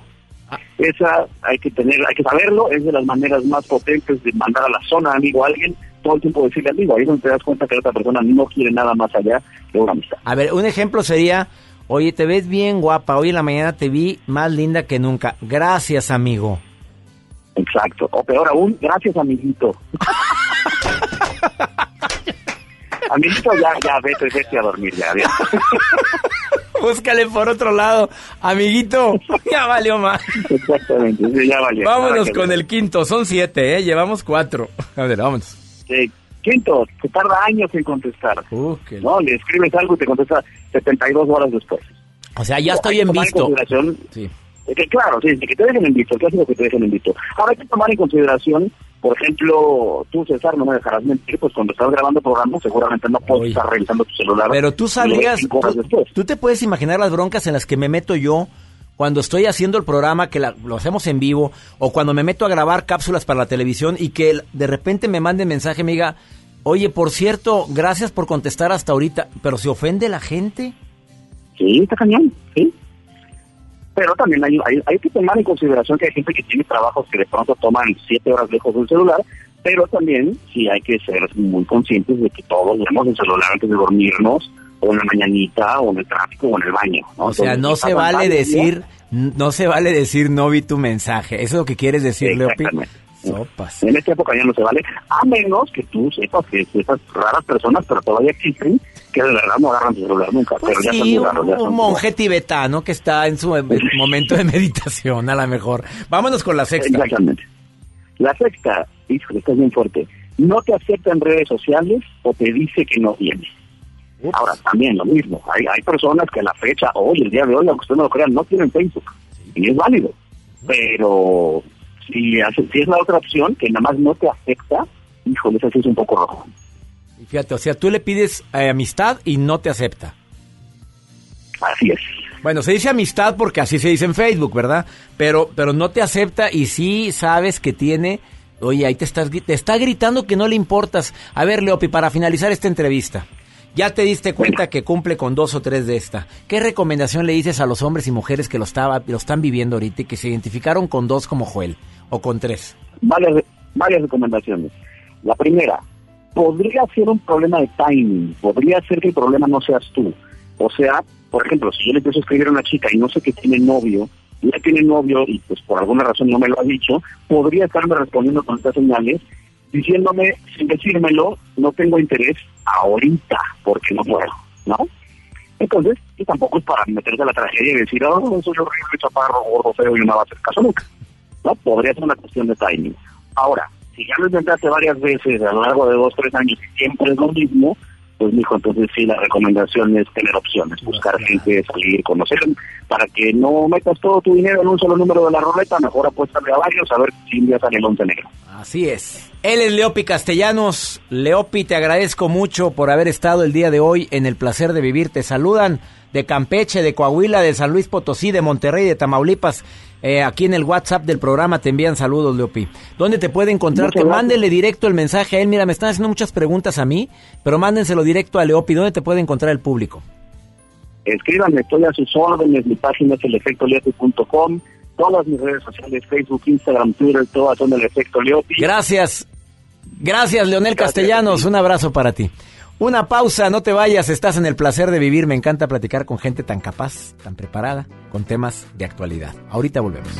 Ah. Esa hay que tener, hay que saberlo, es de las maneras más potentes de mandar a la zona amigo a alguien, todo el tiempo decirle amigo, ahí es donde te das cuenta que la otra persona no quiere nada más allá de una amistad. A ver, un ejemplo sería, oye, te ves bien guapa, hoy en la mañana te vi más linda que nunca, gracias amigo. Exacto, o peor aún, gracias amiguito. amiguito, ya, ya, vete, vete a dormir, ya, ya. Búscale por otro lado. Amiguito, ya valió más. Exactamente, ya valió. Vámonos con el quinto. Son siete, ¿eh? Llevamos cuatro. A ver, vámonos. Quinto, te tarda años en contestar. Uh, no, le escribes algo y te contesta 72 horas después. O sea, ya estoy en visto. sí. que, claro, sí, que te dejen en visto, el clásico que te dejen en visto. Ahora hay que tomar en consideración por ejemplo, tú, César, no me dejarás mentir, pues cuando estás grabando programas seguramente no puedes estar revisando tu celular. Pero tú sabías, tú, tú, te puedes imaginar las broncas en las que me meto yo cuando estoy haciendo el programa, que lo hacemos en vivo, o cuando me meto a grabar cápsulas para la televisión y que de repente me mande mensaje y me diga, oye, por cierto, gracias por contestar hasta ahorita, pero ¿se ofende la gente? Sí, está cañón, sí pero también hay, hay, que tomar en consideración que hay gente que tiene trabajos que de pronto toman siete horas lejos del celular, pero también sí hay que ser muy conscientes de que todos vemos el celular antes de dormirnos, o en la mañanita, o en el tráfico, o en el baño. O sea, no se vale decir, no se vale decir no vi tu mensaje. ¿Eso es lo que quieres decir, Leopi? En esta época ya no se vale, a menos que tú sepas que esas raras personas, pero todavía existen, que de verdad no agarran su celular nunca. Pues pero ya sí, son muy raros, ya un, son un monje tibetano que está en su momento de meditación, a lo mejor. Vámonos con la sexta. Exactamente. La sexta, híjole, está bien fuerte. No te acepta en redes sociales o te dice que no Ahora, también lo mismo. Hay, hay personas que a la fecha, hoy, el día de hoy, aunque usted no lo crea, no tienen Facebook. Y es válido. Pero si, hace- si es la otra opción, que nada más no te acepta, híjole, eso sí es un poco rojo. Y Fíjate, o sea, tú le pides eh, amistad y no te acepta. Así es. Bueno, se dice amistad porque así se dice en Facebook, ¿verdad? Pero, pero no te acepta y sí sabes que tiene... Oye, ahí te, estás, te está gritando que no le importas. A ver, Leopi, para finalizar esta entrevista, ya te diste cuenta que cumple con dos o tres de esta. ¿Qué recomendación le dices a los hombres y mujeres que lo, estaba, lo están viviendo ahorita y que se identificaron con dos como Joel o con tres? Varias, varias recomendaciones. La primera, podría ser un problema de timing, podría ser que el problema no seas tú. O sea, por ejemplo, si yo le empiezo a escribir a una chica y no sé que tiene novio, y ella tiene novio y pues por alguna razón no me lo ha dicho, podría estarme respondiendo con estas señales, diciéndome, sin decírmelo, no tengo interés ahorita, porque no puedo, ¿no? Entonces, tampoco es para meterse a la tragedia y decir, oh, soy horrible, chaparro, gordo, feo y no va a hacer caso nunca. ¿no? Podría ser una cuestión de timing. Ahora, si ya lo intentaste varias veces a lo largo de dos, tres años y siempre es lo mismo, pues mijo, entonces sí, la recomendación es tener opciones, buscar gente, salir, conocer, para que no metas todo tu dinero en un solo número de la ruleta, mejor apuéstale a varios a ver si un día sale el once negro. Así es. Él es Leopi Castellanos. Leopi, te agradezco mucho por haber estado el día de hoy en el placer de vivir. Te saludan de Campeche, de Coahuila, de San Luis Potosí, de Monterrey, de Tamaulipas. Eh, aquí en el WhatsApp del programa te envían saludos, Leopi. ¿Dónde te puede encontrar? Muchas Que gracias. mándele directo el mensaje a él. Mira, me están haciendo muchas preguntas a mí, pero mándenselo directo a Leopi. ¿Dónde te puede encontrar el público? Escríbanme, estoy a sus órdenes, mi página es elefectoleopi.com, todas mis redes sociales, Facebook, Instagram, Twitter, todas son el efecto Leopi. Gracias. Gracias, Leonel Castellanos. Un abrazo para ti. Una pausa, no te vayas, estás en el placer de vivir. Me encanta platicar con gente tan capaz, tan preparada, con temas de actualidad. Ahorita volvemos.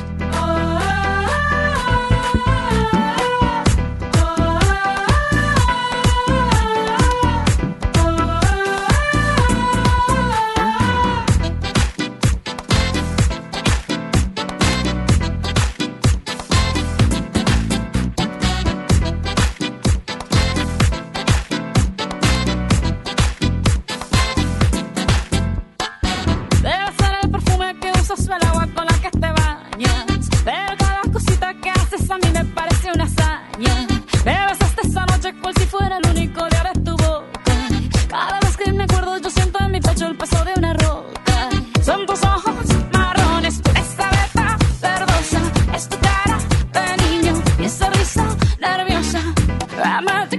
I might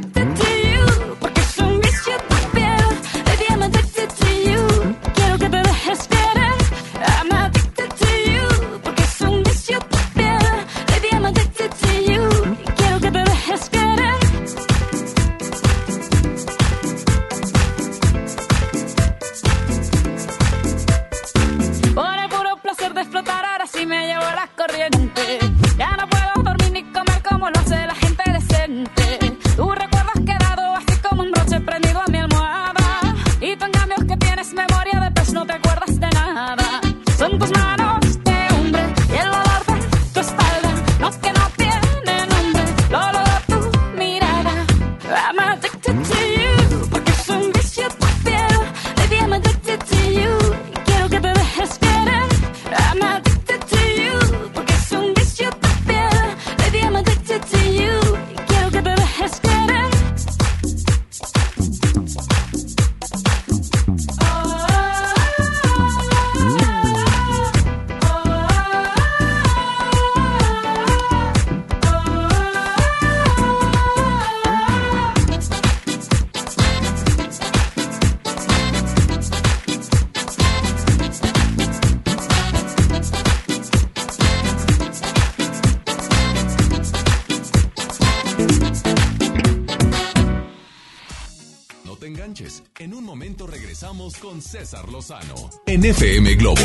regresamos con César Lozano en FM Globo.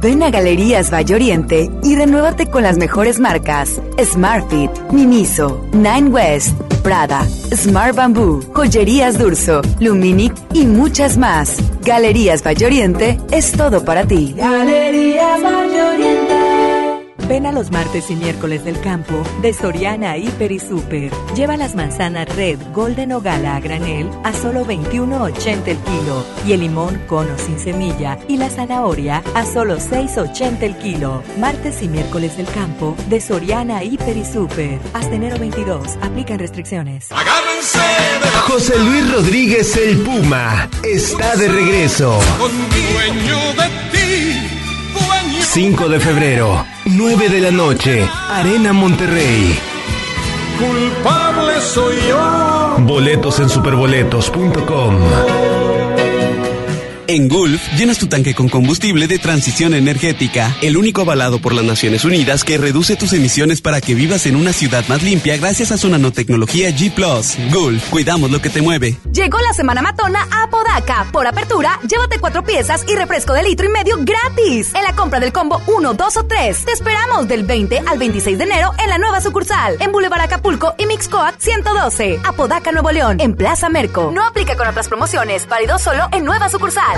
Ven a Galerías Valle Oriente y renuévate con las mejores marcas: Smartfit, Miniso, Nine West, Prada, Smart Bamboo, Joyerías Durso, Luminic y muchas más. Galerías Valle Oriente es todo para ti. Galerías Valle Oriente. Ven a los martes y miércoles del campo de Soriana Hiper y Super. Lleva las manzanas Red, Golden o Gala a granel a solo 21.80 el kilo y el limón cono sin semilla y la zanahoria a solo 6.80 el kilo. Martes y miércoles del campo de Soriana Hiper y Super. Hasta enero 22. Aplican restricciones. José Luis Rodríguez el Puma está de regreso. 5 de febrero, 9 de la noche, Arena Monterrey. Culpable soy yo. Boletos en superboletos.com. En Gulf, llenas tu tanque con combustible de transición energética, el único avalado por las Naciones Unidas que reduce tus emisiones para que vivas en una ciudad más limpia gracias a su nanotecnología G ⁇ Gulf, cuidamos lo que te mueve. Llegó la semana matona a Podaca. Por apertura, llévate cuatro piezas y refresco de litro y medio gratis. En la compra del combo 1, 2 o 3. Te esperamos del 20 al 26 de enero en la nueva sucursal. En Boulevard Acapulco y Mixcoat 112. Apodaca, Nuevo León. En Plaza Merco. No aplica con otras promociones. Válido solo en nueva sucursal.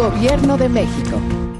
Gobierno de México.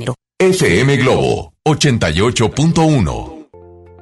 FM Globo 88.1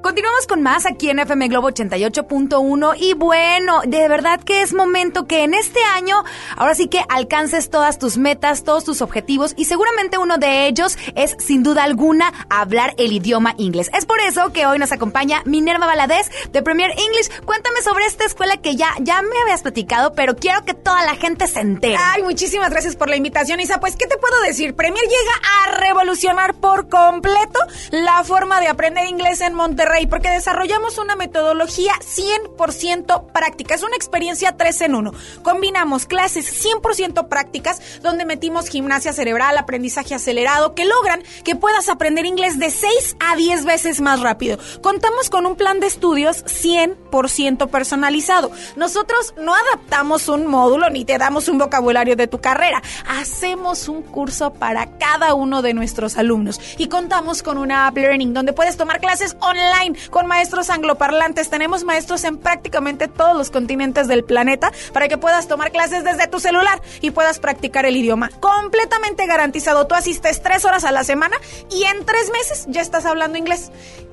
Continuamos con más aquí en FM Globo 88.1 y bueno, de verdad que es momento que en este año ahora sí que alcances todas tus metas, todos tus objetivos y seguramente uno de ellos es sin duda alguna hablar el idioma inglés. Es por eso que hoy nos acompaña Minerva Valadez de Premier English. Cuéntame sobre esta escuela que ya, ya me habías platicado, pero quiero que toda la gente se entere. Ay, muchísimas gracias por la invitación, Isa. Pues, ¿qué te puedo decir? Premier llega a revolucionar por completo la forma de aprender inglés en Monterrey porque desarrollamos una metodología 100% práctica. Es una experiencia 3 en 1. Combinamos clases 100% prácticas donde metimos gimnasia cerebral, aprendizaje acelerado, que logran que puedas aprender inglés de 6 a 10 veces más rápido. Contamos con un plan de estudios 100% personalizado. Nosotros no adaptamos un módulo ni te damos un vocabulario de tu carrera. Hacemos un curso para cada uno de nuestros alumnos y contamos con una app learning donde puedes tomar clases online con maestros angloparlantes. Tenemos maestros en prácticamente todos los continentes del planeta para que puedas tomar clases desde tu celular y puedas practicar el idioma. Completamente garantizado. Tú asistes tres horas a la semana y en tres meses ya estás hablando inglés.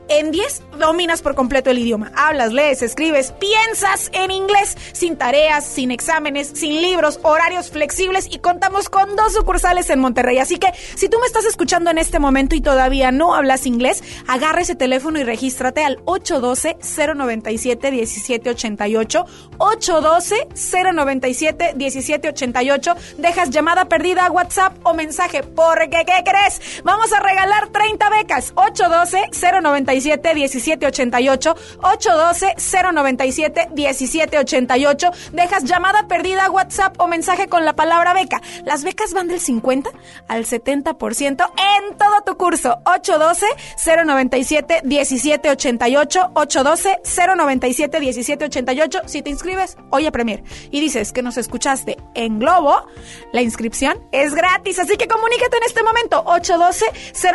En 10 dominas por completo el idioma. Hablas, lees, escribes, piensas en inglés, sin tareas, sin exámenes, sin libros, horarios flexibles y contamos con dos sucursales en Monterrey. Así que si tú me estás escuchando en este momento y todavía no hablas inglés, agarra ese teléfono y regístrate al 812-097-1788. 812-097-1788. Dejas llamada perdida, WhatsApp o mensaje. Porque, ¿qué crees? Vamos a regalar 30 becas. 812 097 1788 812 097 1788 Dejas llamada perdida, WhatsApp o mensaje con la palabra beca. Las becas van del 50 al 70% en todo tu curso. 812 097 1788 812 097 1788 Si te inscribes hoy a Premier y dices que nos escuchaste en Globo, la inscripción es gratis. Así que comunícate en este momento 812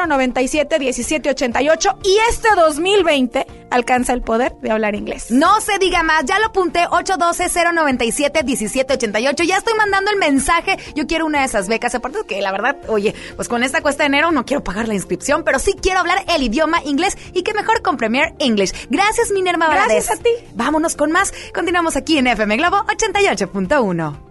097 1788 y este 2020 alcanza el poder de hablar inglés. No se diga más, ya lo apunté 812-097-1788. Ya estoy mandando el mensaje. Yo quiero una de esas becas. Aparte que la verdad, oye, pues con esta cuesta de enero no quiero pagar la inscripción, pero sí quiero hablar el idioma inglés y que mejor con Premier English. Gracias, Minerva Gracias a ti. Vámonos con más. Continuamos aquí en FM Globo 88.1.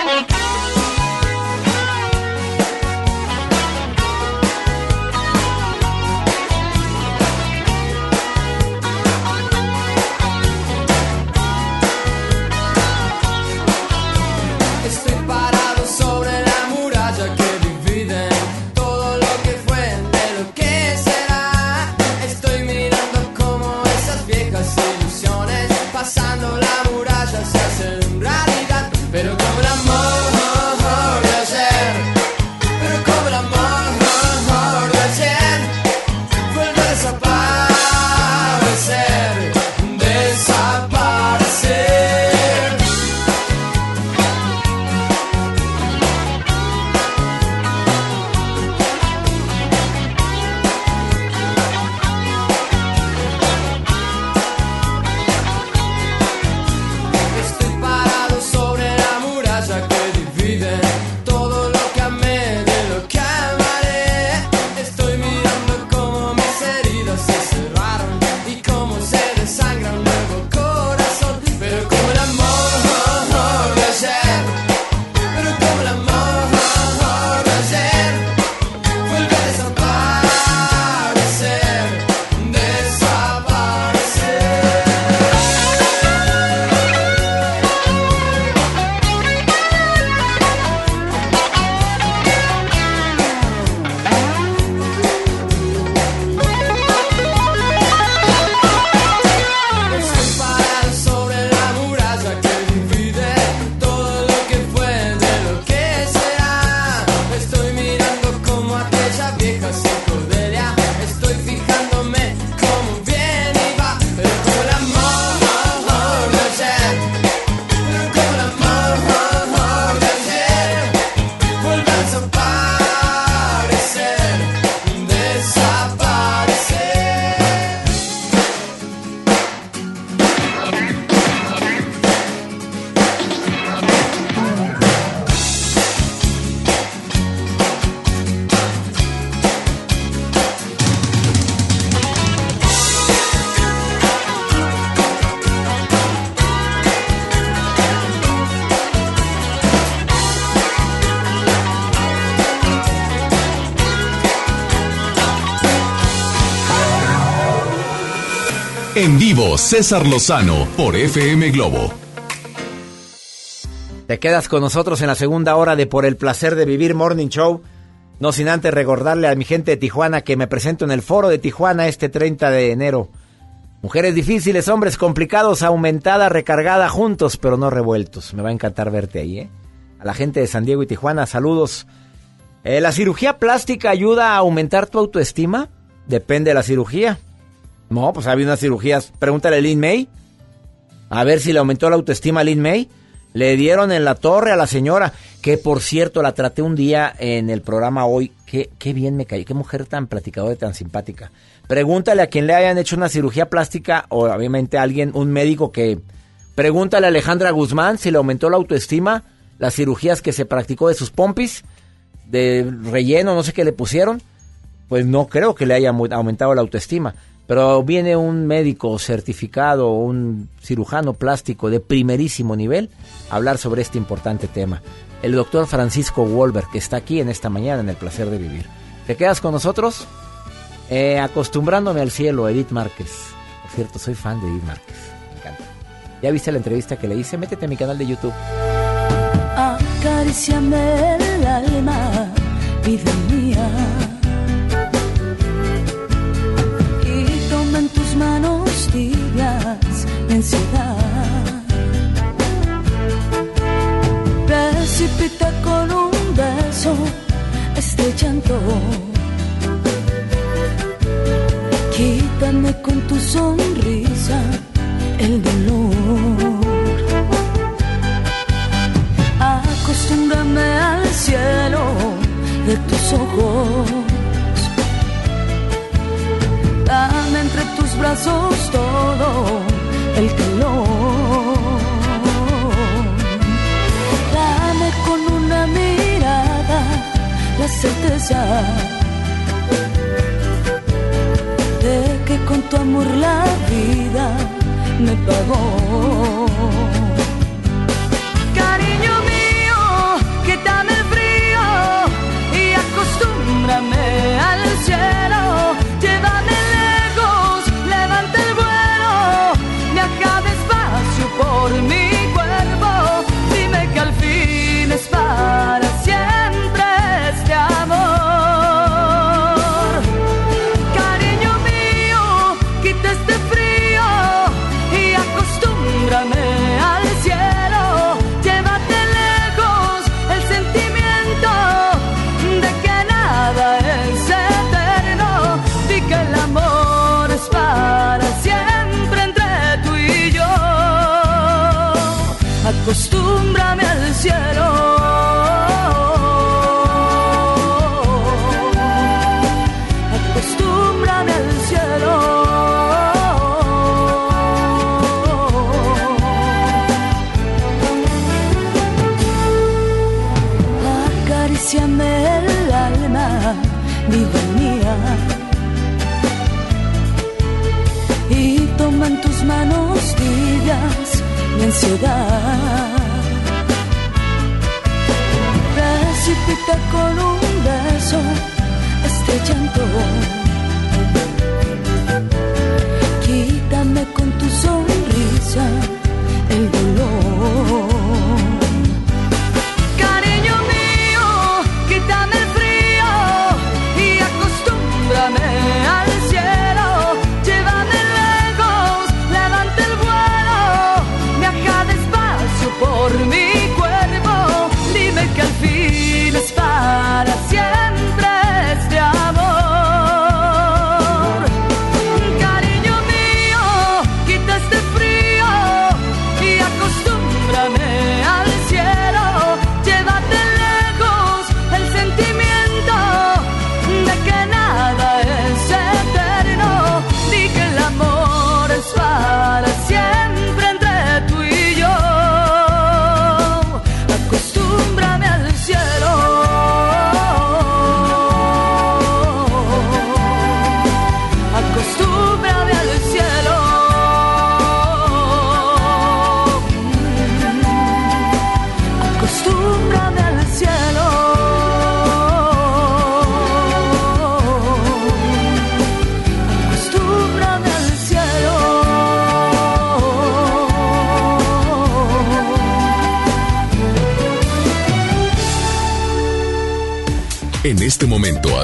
En vivo, César Lozano por FM Globo. Te quedas con nosotros en la segunda hora de Por el placer de vivir Morning Show. No sin antes recordarle a mi gente de Tijuana que me presento en el foro de Tijuana este 30 de enero. Mujeres difíciles, hombres complicados, aumentada, recargada, juntos pero no revueltos. Me va a encantar verte ahí, ¿eh? A la gente de San Diego y Tijuana, saludos. Eh, ¿La cirugía plástica ayuda a aumentar tu autoestima? Depende de la cirugía. No, pues había unas cirugías. Pregúntale a Lin May. A ver si le aumentó la autoestima a Lin May. Le dieron en la torre a la señora, que por cierto la traté un día en el programa hoy. Qué, qué bien me caí, qué mujer tan platicadora y tan simpática. Pregúntale a quien le hayan hecho una cirugía plástica o obviamente a alguien, un médico que... Pregúntale a Alejandra Guzmán si le aumentó la autoestima, las cirugías que se practicó de sus pompis, de relleno, no sé qué le pusieron. Pues no creo que le haya aumentado la autoestima. Pero viene un médico certificado, un cirujano plástico de primerísimo nivel a hablar sobre este importante tema. El doctor Francisco Wolver, que está aquí en esta mañana en el placer de vivir. ¿Te quedas con nosotros? Eh, acostumbrándome al cielo, Edith Márquez. Por cierto, soy fan de Edith Márquez. Me encanta. ¿Ya viste la entrevista que le hice? Métete a mi canal de YouTube. Acariciame el alma, vida mía. Tibias. Precipita con un beso este llanto. Quítame con tu sonrisa el dolor. Acostúmbrame al cielo de tus ojos. Dame entre tus brazos todo el calor. Dame con una mirada la certeza de que con tu amor la vida me pagó. Ansiedad. Precipita con un beso llanto. Quítame con tu sonrisa el dolor.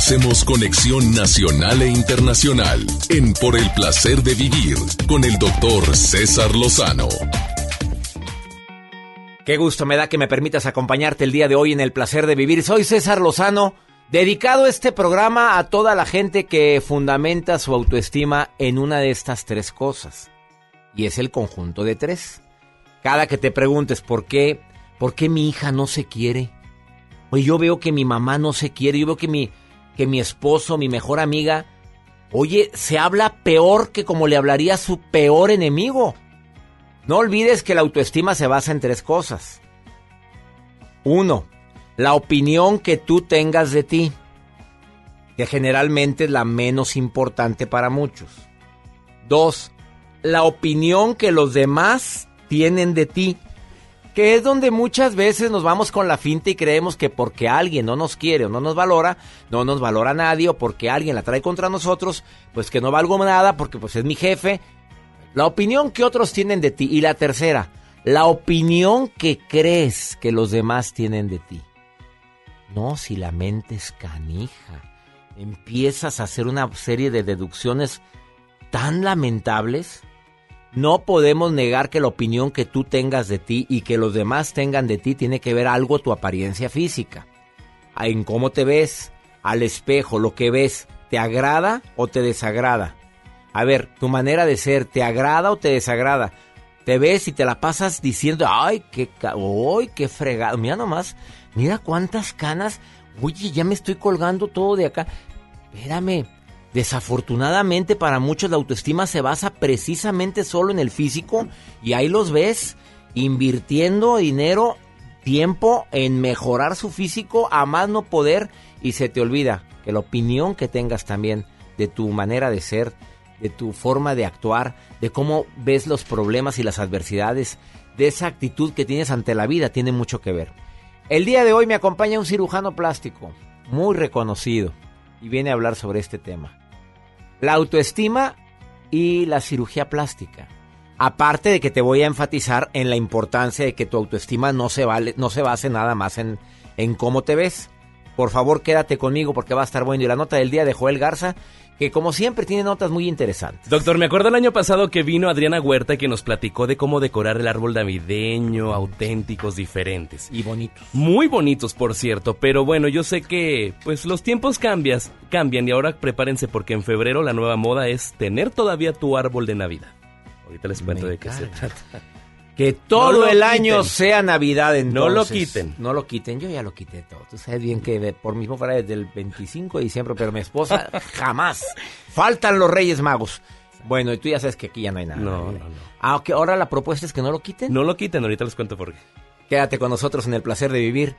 Hacemos conexión nacional e internacional en Por el placer de vivir con el doctor César Lozano. Qué gusto me da que me permitas acompañarte el día de hoy en el placer de vivir. Soy César Lozano, dedicado este programa a toda la gente que fundamenta su autoestima en una de estas tres cosas. y es el conjunto de tres. Cada que te preguntes por qué, por qué mi hija no se quiere, Oye, yo veo que mi mamá no se quiere, yo veo que mi, que mi esposo, mi mejor amiga, oye, se habla peor que como le hablaría su peor enemigo. No olvides que la autoestima se basa en tres cosas. Uno, la opinión que tú tengas de ti, que generalmente es la menos importante para muchos. Dos, la opinión que los demás tienen de ti, que es donde muchas veces nos vamos con la finta y creemos que porque alguien no nos quiere o no nos valora, no nos valora nadie o porque alguien la trae contra nosotros, pues que no valgo nada porque pues es mi jefe. La opinión que otros tienen de ti. Y la tercera, la opinión que crees que los demás tienen de ti. No, si la mente es canija, empiezas a hacer una serie de deducciones tan lamentables. No podemos negar que la opinión que tú tengas de ti y que los demás tengan de ti tiene que ver algo tu apariencia física. En cómo te ves, al espejo, lo que ves, ¿te agrada o te desagrada? A ver, tu manera de ser, ¿te agrada o te desagrada? Te ves y te la pasas diciendo, ay, qué, ay, qué fregado. Mira nomás, mira cuántas canas. Oye, ya me estoy colgando todo de acá. Espérame, Desafortunadamente para muchos la autoestima se basa precisamente solo en el físico y ahí los ves invirtiendo dinero, tiempo en mejorar su físico a más no poder y se te olvida que la opinión que tengas también de tu manera de ser, de tu forma de actuar, de cómo ves los problemas y las adversidades, de esa actitud que tienes ante la vida tiene mucho que ver. El día de hoy me acompaña un cirujano plástico muy reconocido y viene a hablar sobre este tema la autoestima y la cirugía plástica. Aparte de que te voy a enfatizar en la importancia de que tu autoestima no se, vale, no se base nada más en, en cómo te ves. Por favor, quédate conmigo porque va a estar bueno. Y la nota del día de Joel Garza que como siempre tiene notas muy interesantes. Doctor, me acuerdo el año pasado que vino Adriana Huerta que nos platicó de cómo decorar el árbol navideño, auténticos, diferentes. Y bonitos. Muy bonitos, por cierto, pero bueno, yo sé que pues los tiempos cambias, cambian y ahora prepárense porque en febrero la nueva moda es tener todavía tu árbol de Navidad. Ahorita les cuento de qué se trata. Que todo el año sea Navidad entonces. No lo quiten. No lo quiten. Yo ya lo quité todo. Tú sabes bien que por mismo fuera desde el 25 de diciembre, pero mi esposa jamás. Faltan los Reyes Magos. Bueno, y tú ya sabes que aquí ya no hay nada. No, no, no. Ah, ahora la propuesta es que no lo quiten. No lo quiten, ahorita les cuento por qué. Quédate con nosotros en el placer de vivir.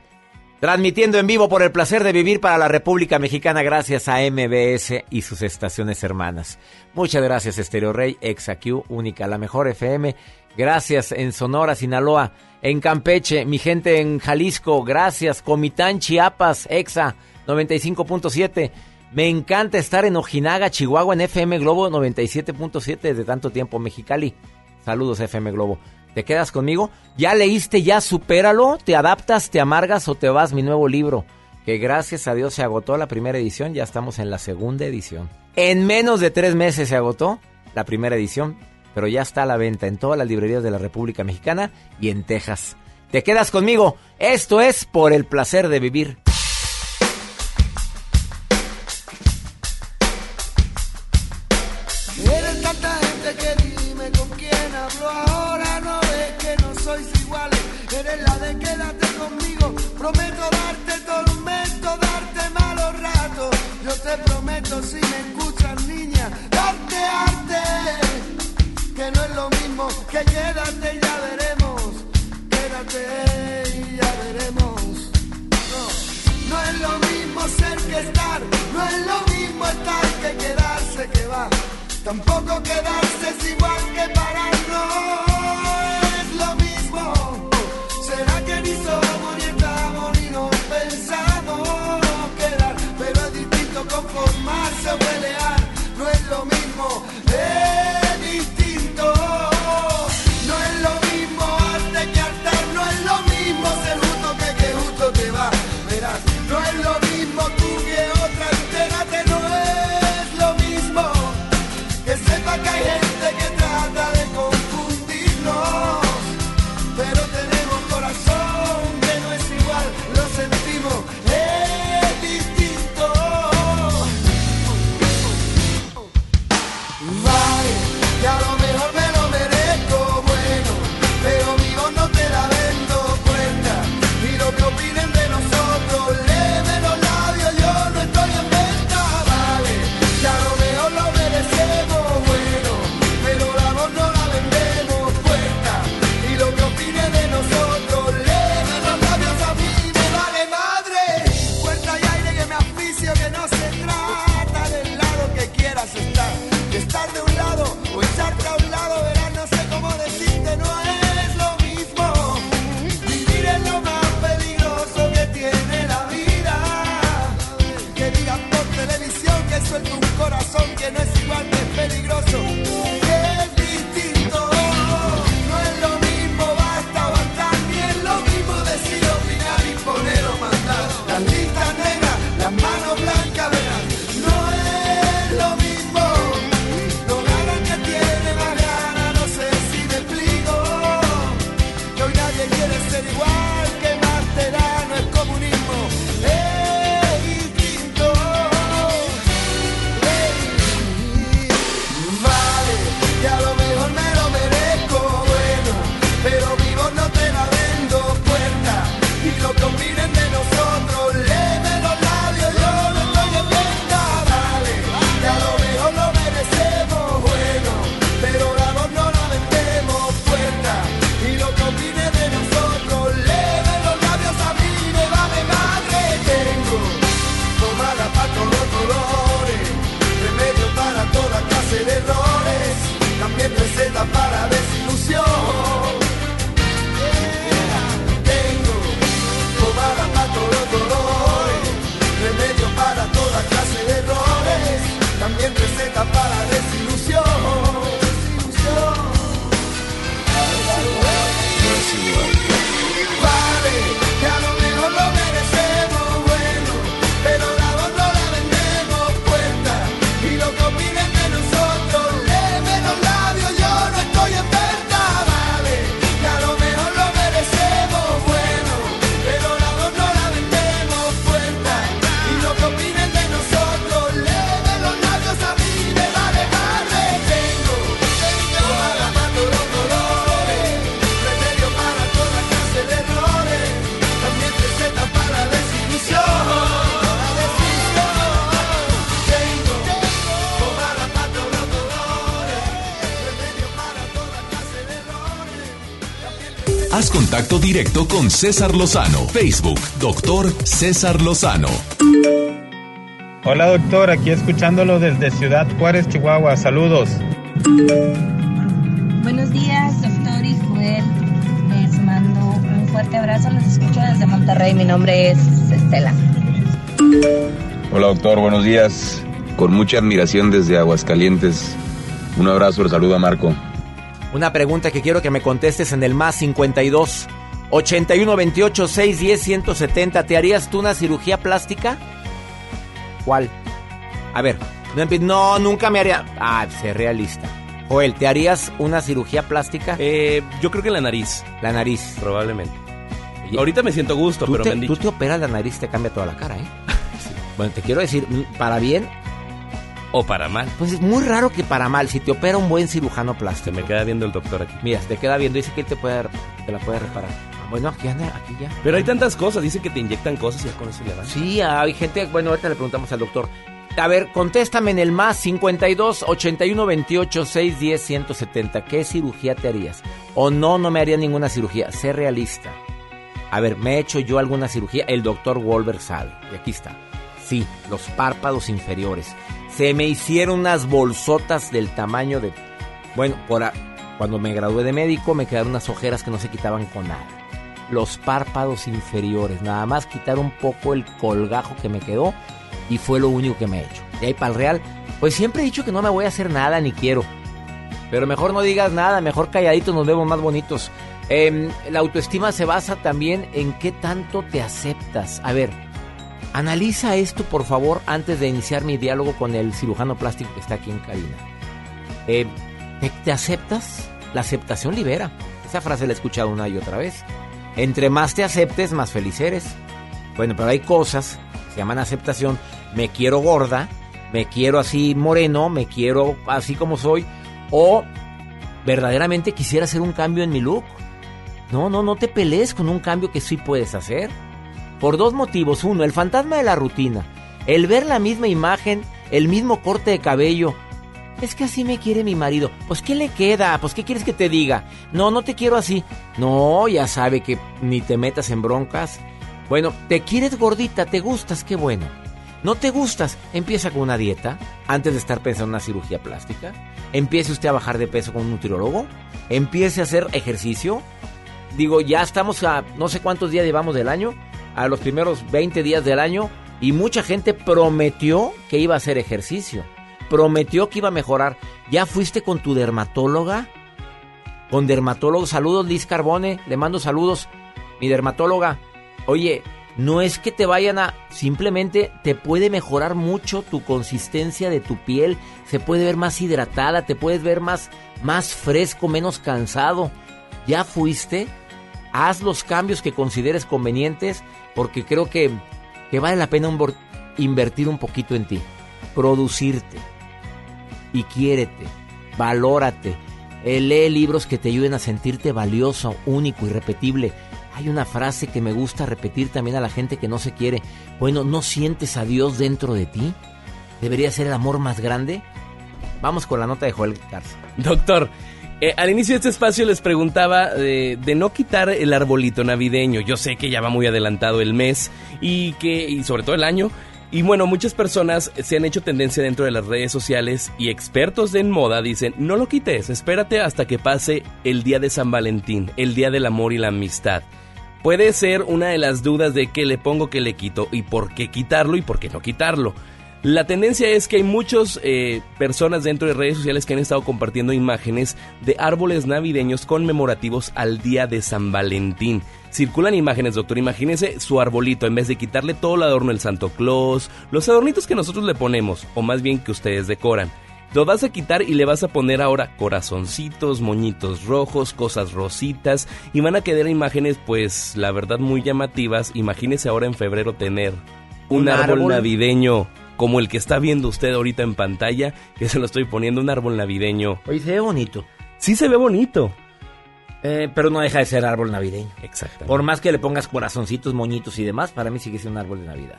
Transmitiendo en vivo por el placer de vivir para la República Mexicana gracias a MBS y sus estaciones hermanas. Muchas gracias Estéreo Rey, ExaQ, única, la mejor FM Gracias en Sonora, Sinaloa, en Campeche, mi gente en Jalisco, gracias. Comitán, Chiapas, EXA 95.7. Me encanta estar en Ojinaga, Chihuahua, en FM Globo 97.7 desde tanto tiempo. Mexicali, saludos FM Globo. ¿Te quedas conmigo? ¿Ya leíste, ya supéralo? ¿Te adaptas, te amargas o te vas mi nuevo libro? Que gracias a Dios se agotó la primera edición, ya estamos en la segunda edición. En menos de tres meses se agotó la primera edición pero ya está a la venta en todas las librerías de la República Mexicana y en Texas. ¿Te quedas conmigo? Esto es por el placer de vivir. Eres tanta gente que dime con quién hablo ahora, no ves que no sois iguales. Eres la de quédate conmigo, prometo darte tormento, darte malos ratos. Yo te prometo si me escuchas niña, darte arte que no es lo mismo, que quédate y ya veremos, quédate y ya veremos. No, no es lo mismo ser que estar, no es lo mismo estar que quedarse que va, tampoco quedarse es igual que parar, directo con César Lozano. Facebook, doctor César Lozano. Hola doctor, aquí escuchándolo desde Ciudad Juárez, Chihuahua. Saludos. Buenos días, doctor y Joel. Les mando un fuerte abrazo. Los escucho desde Monterrey. Mi nombre es Estela. Hola doctor, buenos días. Con mucha admiración desde Aguascalientes. Un abrazo, le saluda Marco. Una pregunta que quiero que me contestes en el más 52 81 28 610 170. ¿Te harías tú una cirugía plástica? ¿Cuál? A ver, no, nunca me haría. Ah, sé realista. Joel, ¿te harías una cirugía plástica? Eh, yo creo que la nariz. La nariz. Probablemente. Ahorita me siento gusto, pero te, me han tú te operas la nariz, te cambia toda la cara, ¿eh? Bueno, te quiero decir, mm, para bien. O para mal. Pues es muy raro que para mal, si te opera un buen cirujano plástico. Se me queda viendo el doctor aquí. Mira, te queda viendo, dice que él te, puede, te la puede reparar. Bueno, aquí anda, aquí ya. Pero hay tantas cosas, dice que te inyectan cosas y ya con eso le dan. Sí, hay gente, bueno, ahorita le preguntamos al doctor. A ver, contéstame en el más 52 81 28 610 170. ¿Qué cirugía te harías? O no, no me haría ninguna cirugía. Sé realista. A ver, ¿me he hecho yo alguna cirugía? El doctor Wolver sabe. Y aquí está. Sí, los párpados inferiores. Se me hicieron unas bolsotas del tamaño de... Bueno, por a- cuando me gradué de médico me quedaron unas ojeras que no se quitaban con nada. Los párpados inferiores. Nada más quitar un poco el colgajo que me quedó y fue lo único que me he hecho. De ahí para el real, pues siempre he dicho que no me voy a hacer nada ni quiero. Pero mejor no digas nada, mejor calladitos nos vemos más bonitos. Em, la autoestima se basa también en qué tanto te aceptas. A ver, analiza esto por favor antes de iniciar mi diálogo con el cirujano plástico que está aquí en. Eh, ¿te, te aceptas? La aceptación libera. Esa frase la he escuchado una y otra vez. Entre más te aceptes, más feliz eres. Bueno, pero hay cosas se llaman aceptación. Me quiero gorda, me quiero así moreno, me quiero así como soy. O verdaderamente quisiera hacer un cambio en mi look. No, no, no te pelees con un cambio que sí puedes hacer. Por dos motivos. Uno, el fantasma de la rutina. El ver la misma imagen, el mismo corte de cabello. Es que así me quiere mi marido. Pues ¿qué le queda? Pues ¿qué quieres que te diga? No, no te quiero así. No, ya sabe que ni te metas en broncas. Bueno, te quieres gordita, te gustas, qué bueno. ¿No te gustas? Empieza con una dieta antes de estar pensando en una cirugía plástica. Empiece usted a bajar de peso con un nutriólogo. Empiece a hacer ejercicio. Digo, ya estamos a no sé cuántos días llevamos del año, a los primeros 20 días del año, y mucha gente prometió que iba a hacer ejercicio. Prometió que iba a mejorar. ¿Ya fuiste con tu dermatóloga? Con dermatólogo, saludos Liz Carbone, le mando saludos. Mi dermatóloga, oye, no es que te vayan a, simplemente te puede mejorar mucho tu consistencia de tu piel, se puede ver más hidratada, te puedes ver más, más fresco, menos cansado. ¿Ya fuiste? Haz los cambios que consideres convenientes porque creo que, que vale la pena invertir un poquito en ti, producirte y quiérete, valórate. Eh, lee libros que te ayuden a sentirte valioso, único, irrepetible. Hay una frase que me gusta repetir también a la gente que no se quiere. Bueno, ¿no sientes a Dios dentro de ti? ¿Debería ser el amor más grande? Vamos con la nota de Joel Garza. Doctor, eh, al inicio de este espacio les preguntaba de, de, no quitar el arbolito navideño. Yo sé que ya va muy adelantado el mes y que, y sobre todo el año, y bueno, muchas personas se han hecho tendencia dentro de las redes sociales y expertos en moda dicen, no lo quites, espérate hasta que pase el día de San Valentín, el día del amor y la amistad. Puede ser una de las dudas de qué le pongo, qué le quito y por qué quitarlo y por qué no quitarlo. La tendencia es que hay muchas eh, personas dentro de redes sociales que han estado compartiendo imágenes de árboles navideños conmemorativos al día de San Valentín. Circulan imágenes, doctor. Imagínese su arbolito, en vez de quitarle todo el adorno del Santo Claus, los adornitos que nosotros le ponemos, o más bien que ustedes decoran. Lo vas a quitar y le vas a poner ahora corazoncitos, moñitos rojos, cosas rositas y van a quedar imágenes pues la verdad muy llamativas. Imagínese ahora en febrero tener un, árbol, navideño como el que está viendo usted ahorita en pantalla, que se lo estoy poniendo un árbol navideño. Oye, se ve bonito. Sí se ve bonito. Eh, pero no deja de ser árbol navideño. Exacto. Por más que le pongas corazoncitos, moñitos y demás, para mí sigue siendo un árbol de Navidad.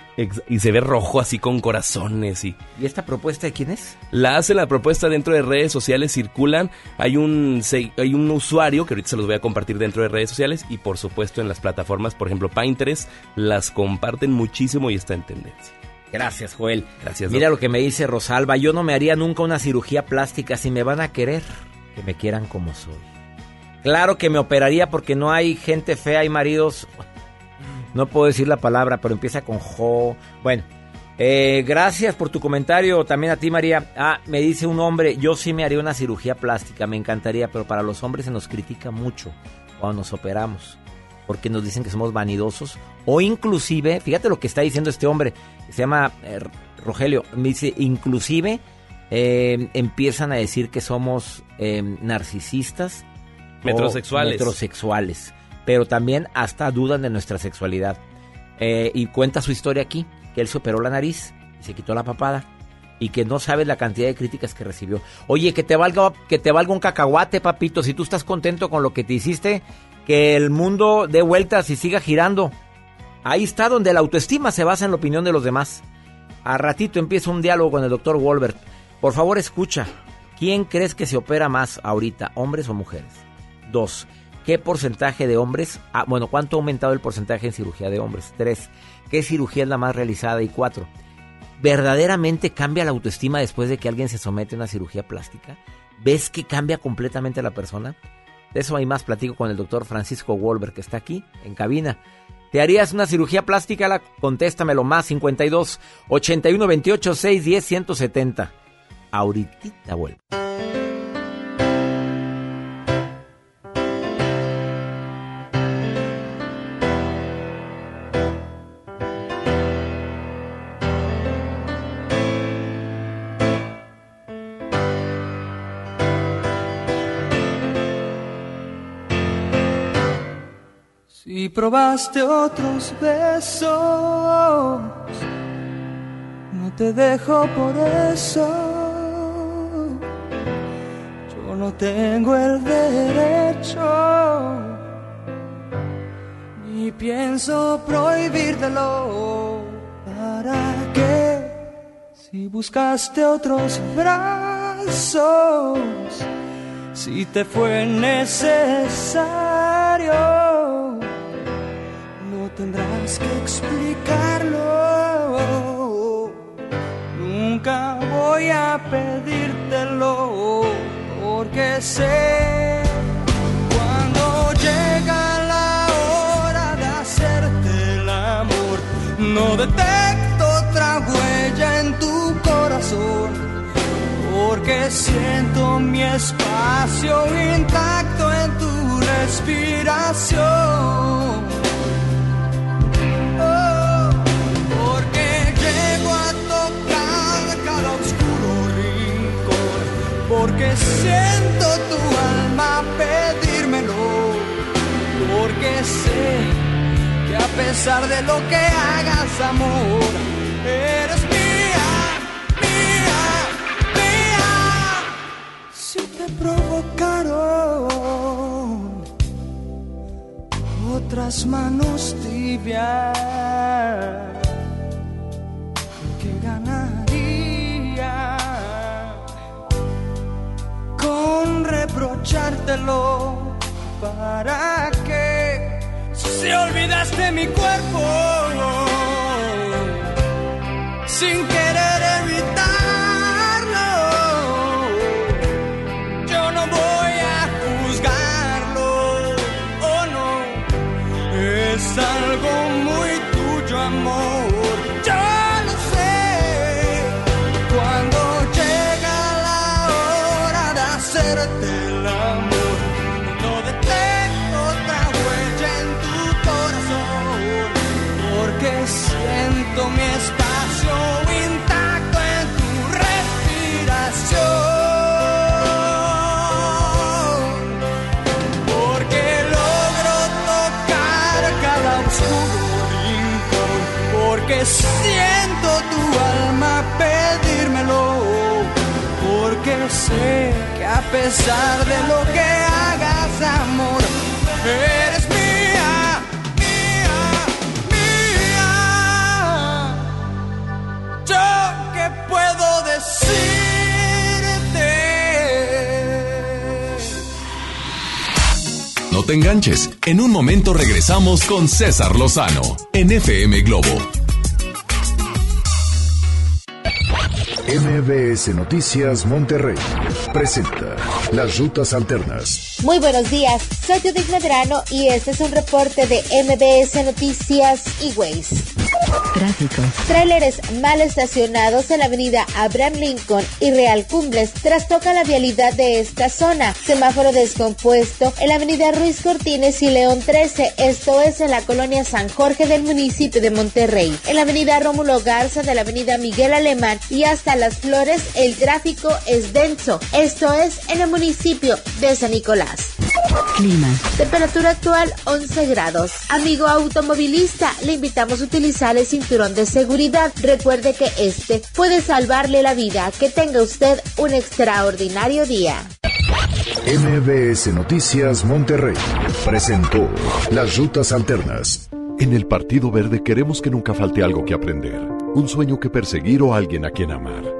y se ve rojo así con corazones y... ¿Y esta propuesta de quién es? La hace la propuesta dentro de redes sociales, circulan. Hay un, hay un usuario que ahorita se los voy a compartir dentro de redes sociales y por supuesto en las plataformas, por ejemplo Pinterest, las comparten muchísimo y está en tendencia. Gracias, Joel. Gracias. Mira lo que me dice Rosalba. Yo no me haría nunca una cirugía plástica si me van a querer. Que me quieran como soy. Claro que me operaría porque no hay gente fea, hay maridos. No puedo decir la palabra, pero empieza con Jo. Bueno, eh, gracias por tu comentario. También a ti, María. Ah, me dice un hombre, yo sí me haría una cirugía plástica, me encantaría, pero para los hombres se nos critica mucho cuando nos operamos. Porque nos dicen que somos vanidosos. O inclusive, fíjate lo que está diciendo este hombre, se llama eh, Rogelio. Me dice, inclusive eh, empiezan a decir que somos narcisistas Metrosexuales. Metrosexuales. Pero también hasta dudan de nuestra sexualidad. Eh, y cuenta su historia aquí, que él se operó la nariz y se quitó la papada. Y que no sabes la cantidad de críticas que recibió. Oye, que te valga, que te valga un cacahuate, papito. Si tú estás contento con lo que te hiciste, que el mundo dé vueltas y siga girando. Ahí está donde la autoestima se basa en la opinión de los demás. A ratito empieza un diálogo con el doctor Wolbert. Por favor, escucha. ¿Quién crees que se opera más ahorita, hombres o mujeres? Dos, ¿qué porcentaje de hombres? Bueno, ¿cuánto ha aumentado el porcentaje en cirugía de hombres? Tres, ¿qué cirugía es la más realizada? Y cuatro, ¿verdaderamente cambia la autoestima después de que alguien se somete a una cirugía plástica? ¿Ves que cambia completamente la persona? De eso hay más platico con el doctor Francisco Wolver, que está aquí en cabina. ¿Te harías una cirugía plástica? La, contéstamelo más 52 81 28 6 10 170. Ahorita vuelvo. Si probaste otros besos, no te dejo por eso. Yo no tengo el derecho, ni pienso prohibírtelo. ¿Para qué? Si buscaste otros brazos, si te fue necesario tendrás que explicarlo. Nunca voy a pedírtelo porque sé cuando llega la hora de hacerte el amor, no detecto otra huella en tu corazón. siento mi espacio intacto en tu respiración. Porque siento tu alma pedírmelo, porque sé que a pesar de lo que hagas, amor, eres mía, mía, mía. Si te provocaron otras manos tibias, con reprochártelo para que si olvidaste mi cuerpo. Sin querer pesar de lo que hagas, amor, eres mía, mía, mía. Yo que puedo decirte. No te enganches. En un momento regresamos con César Lozano en FM Globo. MBS Noticias Monterrey presenta Las Rutas Alternas. Muy buenos días, soy Judith Medrano y este es un reporte de MBS Noticias y Ways. Tráfico. Tráileres mal estacionados en la avenida Abraham Lincoln y Real Cumbres trastoca la vialidad de esta zona. Semáforo descompuesto en la avenida Ruiz Cortines y León 13, esto es en la colonia San Jorge del municipio de Monterrey. En la avenida Rómulo Garza de la avenida Miguel Alemán y hasta Las Flores el tráfico es denso, esto es en el municipio de San Nicolás. Clima. Temperatura actual 11 grados. Amigo automovilista, le invitamos a utilizar el cinturón de seguridad. Recuerde que este puede salvarle la vida. Que tenga usted un extraordinario día. MBS Noticias Monterrey presentó Las Rutas Alternas. En el Partido Verde queremos que nunca falte algo que aprender, un sueño que perseguir o alguien a quien amar.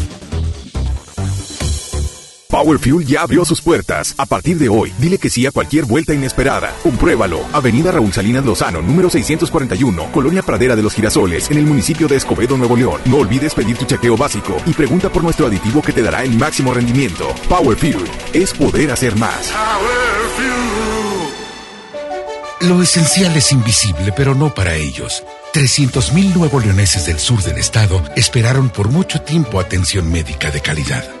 Power Fuel ya abrió sus puertas. A partir de hoy, dile que sí a cualquier vuelta inesperada. Compruébalo. Avenida Raúl Salinas Lozano, número 641, Colonia Pradera de los Girasoles, en el municipio de Escobedo, Nuevo León. No olvides pedir tu chequeo básico y pregunta por nuestro aditivo que te dará el máximo rendimiento. Power Fuel es poder hacer más. Lo esencial es invisible, pero no para ellos. 300.000 nuevo leoneses del sur del estado esperaron por mucho tiempo atención médica de calidad.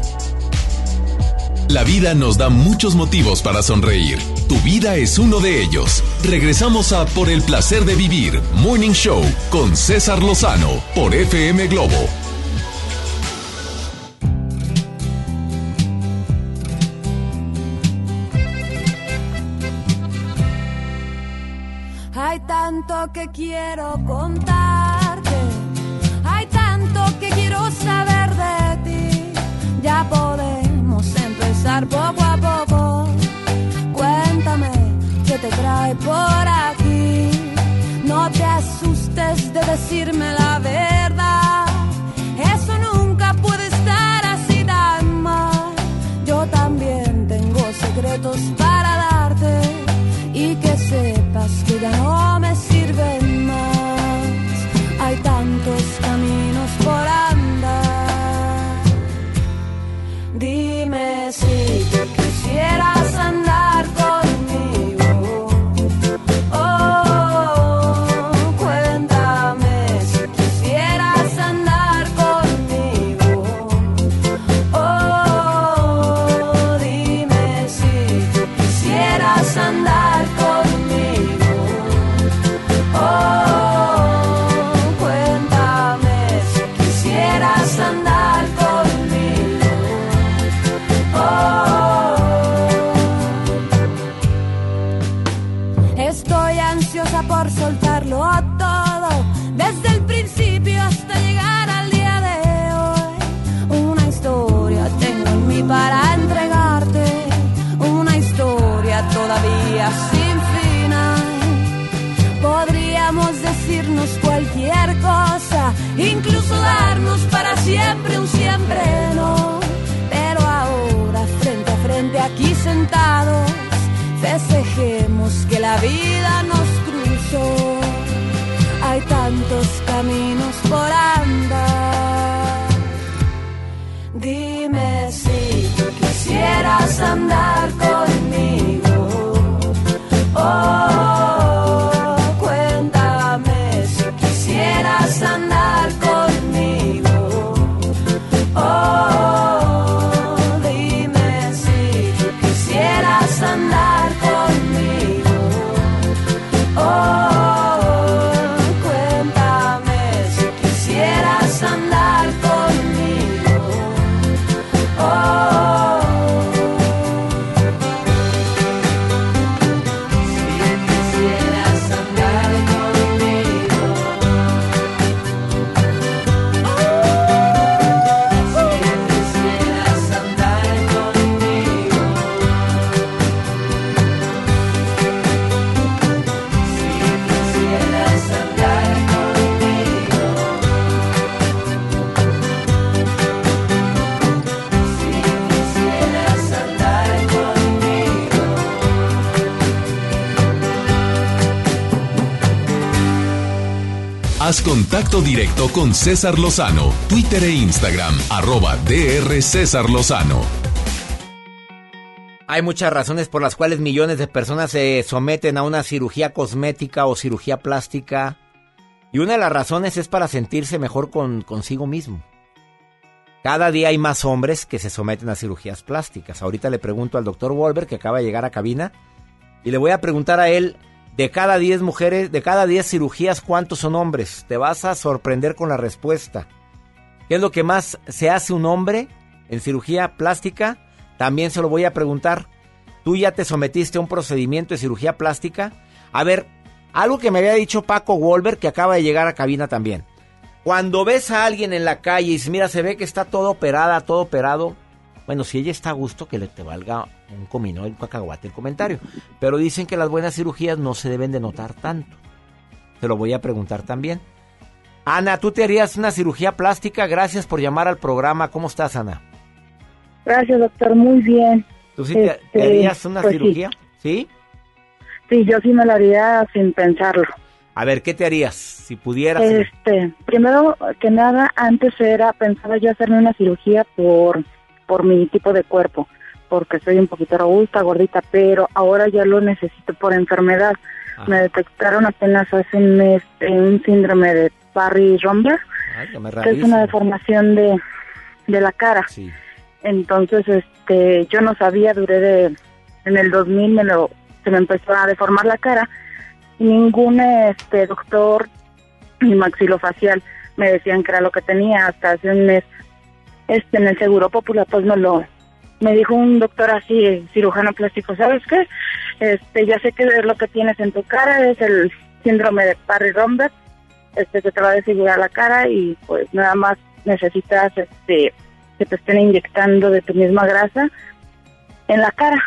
La vida nos da muchos motivos para sonreír. Tu vida es uno de ellos. Regresamos a Por el placer de vivir, Morning Show, con César Lozano, por FM Globo. Hay tanto que quiero contarte, hay tanto que quiero saber de ti. Ya podemos poco a poco. Cuéntame qué te trae por aquí. No te asustes de decirme la verdad. Contacto directo con César Lozano, Twitter e Instagram, arroba DR César Lozano. Hay muchas razones por las cuales millones de personas se someten a una cirugía cosmética o cirugía plástica. Y una de las razones es para sentirse mejor con consigo mismo. Cada día hay más hombres que se someten a cirugías plásticas. Ahorita le pregunto al doctor Wolver, que acaba de llegar a cabina, y le voy a preguntar a él, de cada 10 mujeres, de cada 10 cirugías, ¿cuántos son hombres? Te vas a sorprender con la respuesta. ¿Qué es lo que más se hace un hombre en cirugía plástica? También se lo voy a preguntar. ¿Tú ya te sometiste a un procedimiento de cirugía plástica? A ver, algo que me había dicho Paco Wolver, que acaba de llegar a cabina también. Cuando ves a alguien en la calle y mira, se ve que está todo operada, todo operado, bueno, si ella está a gusto, que le te valga un comino, un cacahuate el comentario. Pero dicen que las buenas cirugías no se deben de notar tanto. Te lo voy a preguntar también. Ana, ¿tú te harías una cirugía plástica? Gracias por llamar al programa. ¿Cómo estás, Ana? Gracias, doctor. Muy bien. ¿Tú sí te, te Este, harías una pues sí. cirugía? ¿Sí? Sí, yo sí me lo haría sin pensarlo. A ver, ¿qué te harías si pudieras? Este, primero que nada, antes era, pensaba yo hacerme una cirugía por, por mi tipo de cuerpo, porque soy un poquito robusta, gordita, pero ahora ya lo necesito por enfermedad. Me detectaron apenas hace un mes un síndrome de Barry Romberg, Ay, que es una deformación de, de la cara. Entonces, este, yo no sabía, duré de, en el 2000 me lo, se me empezó a deformar la cara y ningún este doctor ni maxilofacial me decían que era lo que tenía hasta hace un mes. Este, en el Seguro Popular, pues me lo, me dijo un doctor así, cirujano plástico, ¿sabes qué? Este, ya sé que es lo que tienes en tu cara, es el síndrome de Parry Romberg, este, que te va a desfigurar la cara y pues nada más necesitas, este, que te estén inyectando de tu misma grasa en la cara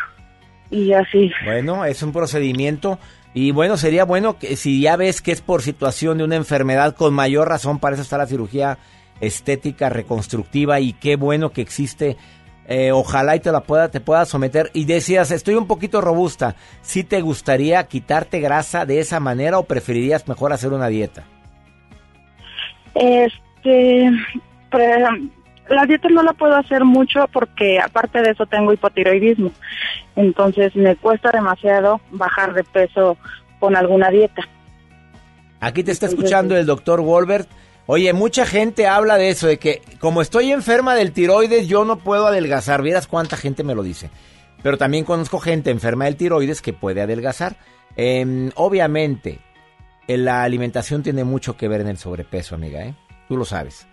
y así. Bueno, es un procedimiento y bueno, sería bueno que si ya ves que es por situación de una enfermedad, con mayor razón para eso está la cirugía estética reconstructiva y qué bueno que existe. Eh, ojalá y te la pueda, te pueda someter. Y decías, estoy un poquito robusta. ¿Sí te gustaría quitarte grasa de esa manera o preferirías mejor hacer una dieta? Este, pues, la dieta no la puedo hacer mucho porque aparte de eso tengo hipotiroidismo. Entonces me cuesta demasiado bajar de peso con alguna dieta. Aquí te está escuchando el doctor Wolbert. Oye, mucha gente habla de eso, de que como estoy enferma del tiroides, yo no puedo adelgazar. Vieras cuánta gente me lo dice. Pero también conozco gente enferma del tiroides que puede adelgazar. Em, obviamente, la alimentación tiene mucho que ver en el sobrepeso, amiga, ¿eh? Tú lo sabes.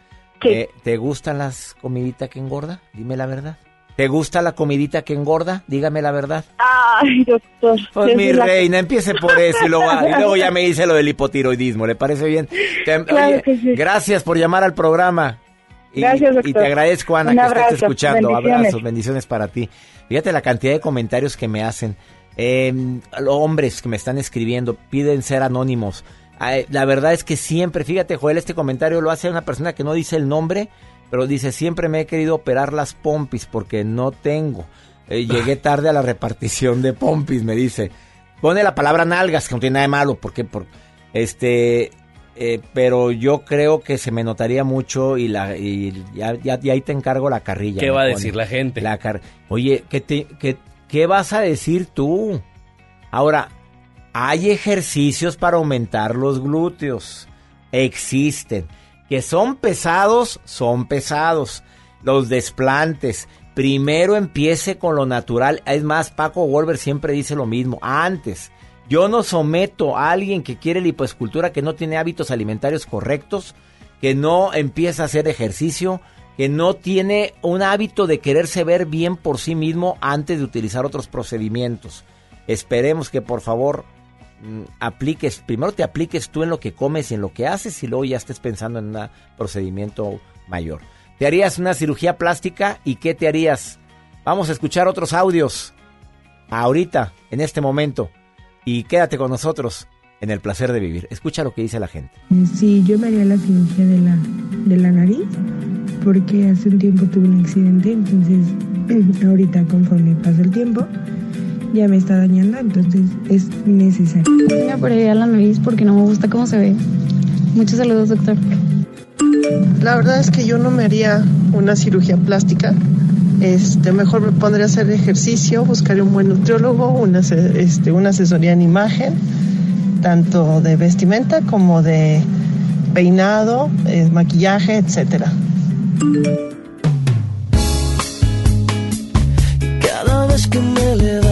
Eh, ¿Te gustan las comiditas que engorda? Dime la verdad. ¿Te gusta la comidita que engorda? Dígame la verdad. Ay, doctor. Pues mi reina, empiece por eso y luego, y luego ya me dice lo del hipotiroidismo. ¿Le parece bien? Te- Claro oye, que sí. Gracias por llamar al programa. Y, Gracias, y doctor. te agradezco, Ana, Un que estés escuchando. Bendiciones. Abrazos, bendiciones para ti. Fíjate la cantidad de comentarios que me hacen. Eh, hombres que me están escribiendo piden ser anónimos. La verdad es que siempre, fíjate, Joel, este comentario lo hace una persona que no dice el nombre, pero dice, siempre me he querido operar las pompis porque no tengo. Eh, llegué tarde a la repartición de pompis, me dice. Pone la palabra nalgas, que no tiene nada de malo, porque por este eh, pero yo creo que se me notaría mucho y la y ya, ya- ahí te encargo la carrilla. ¿Qué va a decir la gente? La car- Oye, ¿qué, te, qué, ¿qué vas a decir tú? Ahora, hay ejercicios para aumentar los glúteos. Existen. Que son pesados, son pesados. Los desplantes. Primero empiece con lo natural. Es más, Paco Wolver siempre dice lo mismo. Antes, yo no someto a alguien que quiere lipoescultura, que no tiene hábitos alimentarios correctos, que no empieza a hacer ejercicio, que no tiene un hábito de quererse ver bien por sí mismo antes de utilizar otros procedimientos. Esperemos que por favor apliques, primero te apliques tú en lo que comes y en lo que haces y luego ya estés pensando en un procedimiento mayor. ¿Te harías una cirugía plástica y qué te harías? Vamos a escuchar otros audios ahorita, en este momento. Y quédate con nosotros en el placer de vivir. Escucha lo que dice la gente. Sí, yo me haría la cirugía de la, de la nariz porque hace un tiempo tuve un accidente, entonces ahorita conforme pasa el tiempo ya me está dañando, entonces es necesario. Me operaría la nariz porque no me gusta cómo se ve. Muchos saludos, doctor. La verdad es que yo no me haría una cirugía plástica. Este, mejor me pondría a hacer ejercicio, buscaría un buen nutriólogo, una, este, una asesoría en imagen, tanto de vestimenta como de peinado, eh, maquillaje, etcétera. Cada vez que me levanto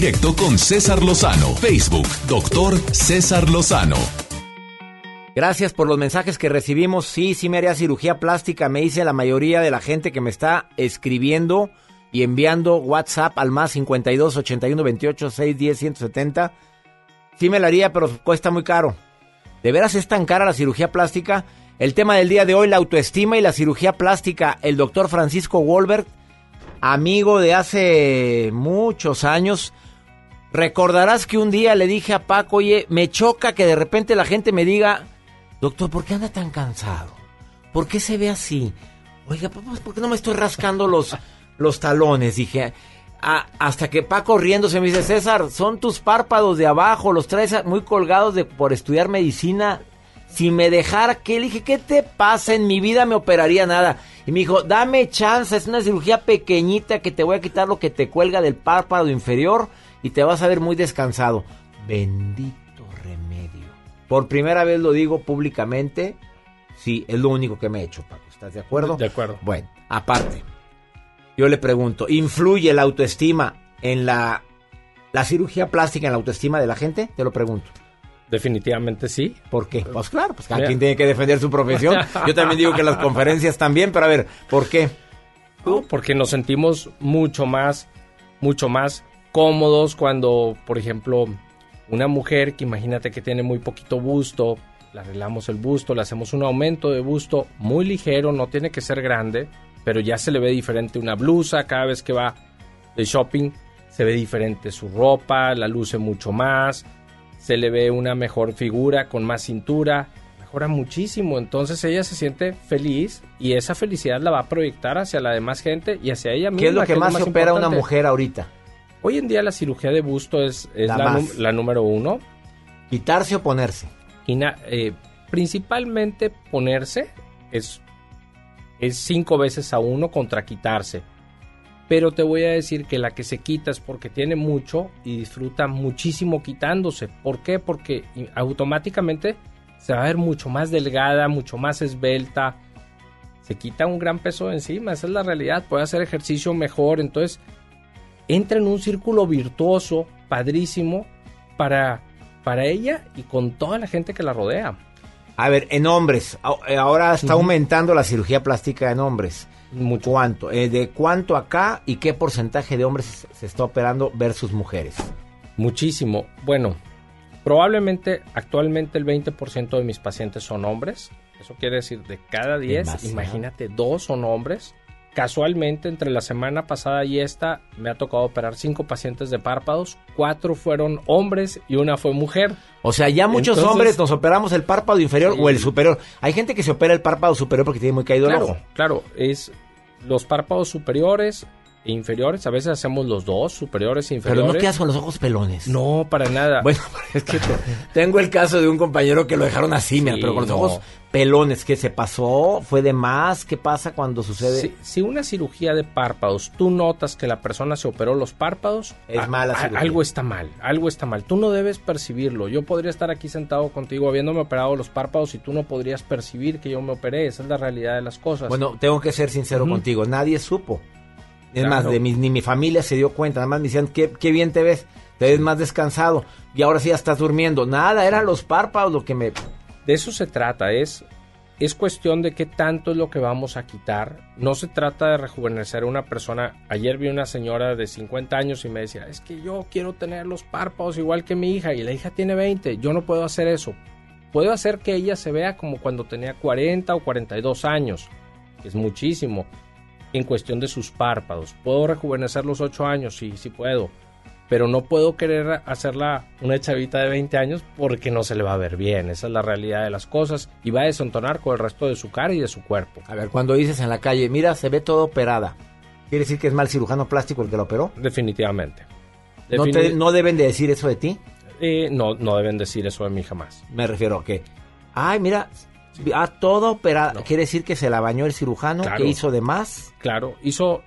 Directo con César Lozano. Facebook, doctor César Lozano. Gracias por los mensajes que recibimos. Sí, sí me haría cirugía plástica, me dice la mayoría de la gente que me está escribiendo y enviando WhatsApp al más 52 81 28 610 170. Sí me la haría, pero cuesta muy caro. ¿De veras es tan cara la cirugía plástica? El tema del día de hoy, la autoestima y la cirugía plástica. El doctor Francisco Wolbert, amigo de hace muchos años. Recordarás que un día le dije a Paco, oye, me choca que de repente la gente me diga, doctor, ¿por qué anda tan cansado? ¿por qué se ve así? Oiga, papá, ¿por qué no me estoy rascando los, los talones? Dije, ah, hasta que Paco riéndose me dice, César, son tus párpados de abajo, los traes muy colgados de, por estudiar medicina. Si me dejara, ¿qué? Le dije, ¿qué te pasa? En mi vida me operaría nada. Y me dijo, dame chance, es una cirugía pequeñita que te voy a quitar lo que te cuelga del párpado inferior y te vas a ver muy descansado. Bendito remedio. Por primera vez lo digo públicamente. Sí, es lo único que me he hecho, Paco. ¿Estás de acuerdo? De acuerdo. Bueno, aparte, yo le pregunto, ¿influye la autoestima en la, la cirugía plástica en la autoestima de la gente? Te lo pregunto. Definitivamente sí. ¿Por qué? Pues claro, pues cada quien tiene que defender su profesión. Yo también digo que las conferencias también, pero a ver, ¿por qué? No, porque nos sentimos mucho más, mucho más cómodos cuando, por ejemplo, una mujer que imagínate que tiene muy poquito busto, le arreglamos el busto, le hacemos un aumento de busto muy ligero, no tiene que ser grande, pero ya se le ve diferente una blusa cada vez que va de shopping, se ve diferente su ropa, la luce mucho más, se le ve una mejor figura con más cintura, mejora muchísimo, entonces ella se siente feliz y esa felicidad la va a proyectar hacia la demás gente y hacia ella misma. ¿Qué es lo que, más, más se opera una mujer ahorita? Hoy en día la cirugía de busto es, es La número uno. ¿Quitarse o ponerse? Eh, principalmente ponerse es, es cinco veces a uno contra quitarse. Pero te voy a decir que la que se quita es porque tiene mucho y disfruta muchísimo quitándose. ¿Por qué? Porque automáticamente se va a ver mucho más delgada, mucho más esbelta. Se quita un gran peso de encima, esa es la realidad. Puede hacer ejercicio mejor. Entonces, entra en un círculo virtuoso, padrísimo, para, para ella y con toda la gente que la rodea. A ver, en hombres, eh, ahora está aumentando la cirugía plástica en hombres. ¿Cuánto? Eh, ¿De cuánto acá y qué porcentaje de hombres se- se está operando versus mujeres? Muchísimo. Bueno, probablemente actualmente el 20% de mis pacientes son hombres. Eso quiere decir de cada 10, Demasiado. imagínate, dos son hombres. Casualmente, entre la semana pasada y esta, me ha tocado operar cinco pacientes de párpados. Cuatro fueron hombres y una fue mujer. O sea, ya muchos Entonces- hombres nos operamos el párpado inferior Sí. o el superior. Hay gente que se opera el párpado superior porque tiene muy caído el Claro, ojo. claro, es los párpados superiores inferiores. A veces hacemos los dos, superiores e Pero inferiores. no quedas con los ojos pelones. No, para nada. Bueno, es que te- tengo el caso de un compañero que lo dejaron así, mira, pero con los no. ojos pelones. ¿Qué se pasó? ¿Fue de más? ¿Qué pasa cuando sucede? Si, si una cirugía de párpados, tú notas que la persona se operó los párpados, Es a- mala a- cirugía. algo está mal, algo está mal. Tú no debes percibirlo. Yo podría estar aquí sentado contigo habiéndome operado los párpados y tú no podrías percibir que yo me operé. Esa es la realidad de las cosas. Bueno, tengo que ser sincero contigo. Nadie supo. Es Claro. más, de mi, ni mi familia se dio cuenta. Nada más me decían, qué, qué bien te ves. Te ves más descansado. Y ahora sí ya estás durmiendo. Nada, eran los párpados lo que me... De eso se trata, es, es cuestión de qué tanto es lo que vamos a quitar. No se trata de rejuvenecer a una persona. Ayer vi una señora de 50 años y me decía, es que yo quiero tener los párpados igual que mi hija y la hija tiene 20, yo no puedo hacer eso. Puedo hacer que ella se vea como cuando tenía 40 o 42 años, que es muchísimo, en cuestión de sus párpados. ¿Puedo rejuvenecer los 8 años? Sí, sí puedo pero no puedo querer hacerla una chavita de 20 años porque no se le va a ver bien. Esa es la realidad de las cosas y va a desentonar con el resto de su cara y de su cuerpo. A ver, cuando dices en la calle, mira, se ve todo operada. ¿Quiere decir que es mal cirujano plástico el que lo operó? Definitivamente. ¿No, te- no deben de decir eso de ti? Eh, no, no deben decir eso de mí jamás. Me refiero a que, ay, mira, a todo operada. ¿Quiere decir que se la bañó el cirujano? Claro. ¿Que hizo de más? Claro, hizo,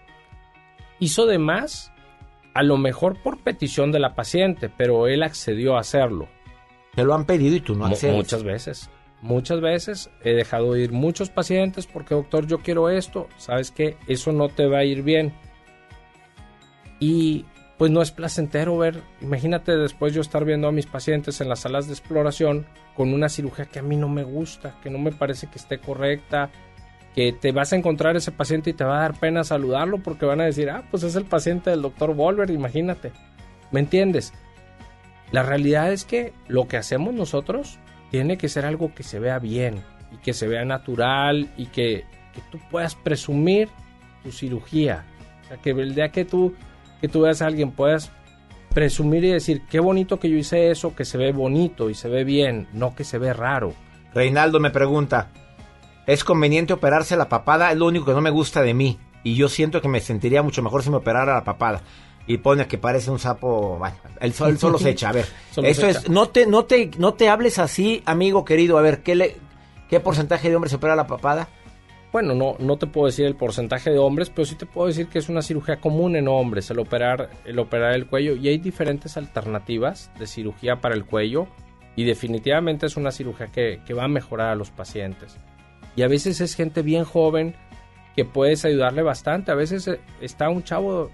hizo de más, a lo mejor por petición de la paciente, pero él accedió a hacerlo. Te lo han pedido y tú no accedes. Muchas veces. Muchas veces he dejado ir muchos pacientes porque, doctor, yo quiero esto. ¿Sabes qué? Eso no te va a ir bien. Y pues no es placentero ver, imagínate después yo estar viendo a mis pacientes en las salas de exploración con una cirugía que a mí no me gusta, que no me parece que esté correcta, que te vas a encontrar ese paciente y te va a dar pena saludarlo porque van a decir, ah, pues es el paciente del doctor Volver, imagínate. ¿Me entiendes? La realidad es que lo que hacemos nosotros tiene que ser algo que se vea bien y que se vea natural y que, que tú puedas presumir tu cirugía. O sea, que el día que tú, que tú veas a alguien puedas presumir y decir, qué bonito que yo hice eso, que se ve bonito y se ve bien, no que se ve raro. Reinaldo me pregunta, es conveniente operarse la papada, es lo único que no me gusta de mí. Y yo siento que me sentiría mucho mejor si me operara la papada. Y pone que parece un sapo, bueno, el sol, solo se echa, a ver. Se es, no te, no te, no te hables así, amigo querido. A ver, ¿qué le, qué porcentaje de hombres se opera la papada? Bueno, no, no te puedo decir el porcentaje de hombres, pero sí te puedo decir que es una cirugía común en hombres, el operar, el operar el cuello. Y hay diferentes alternativas de cirugía para el cuello. Y definitivamente es una cirugía que, que va a mejorar a los pacientes. Y a veces es gente bien joven que puedes ayudarle bastante. A veces eh, está un chavo,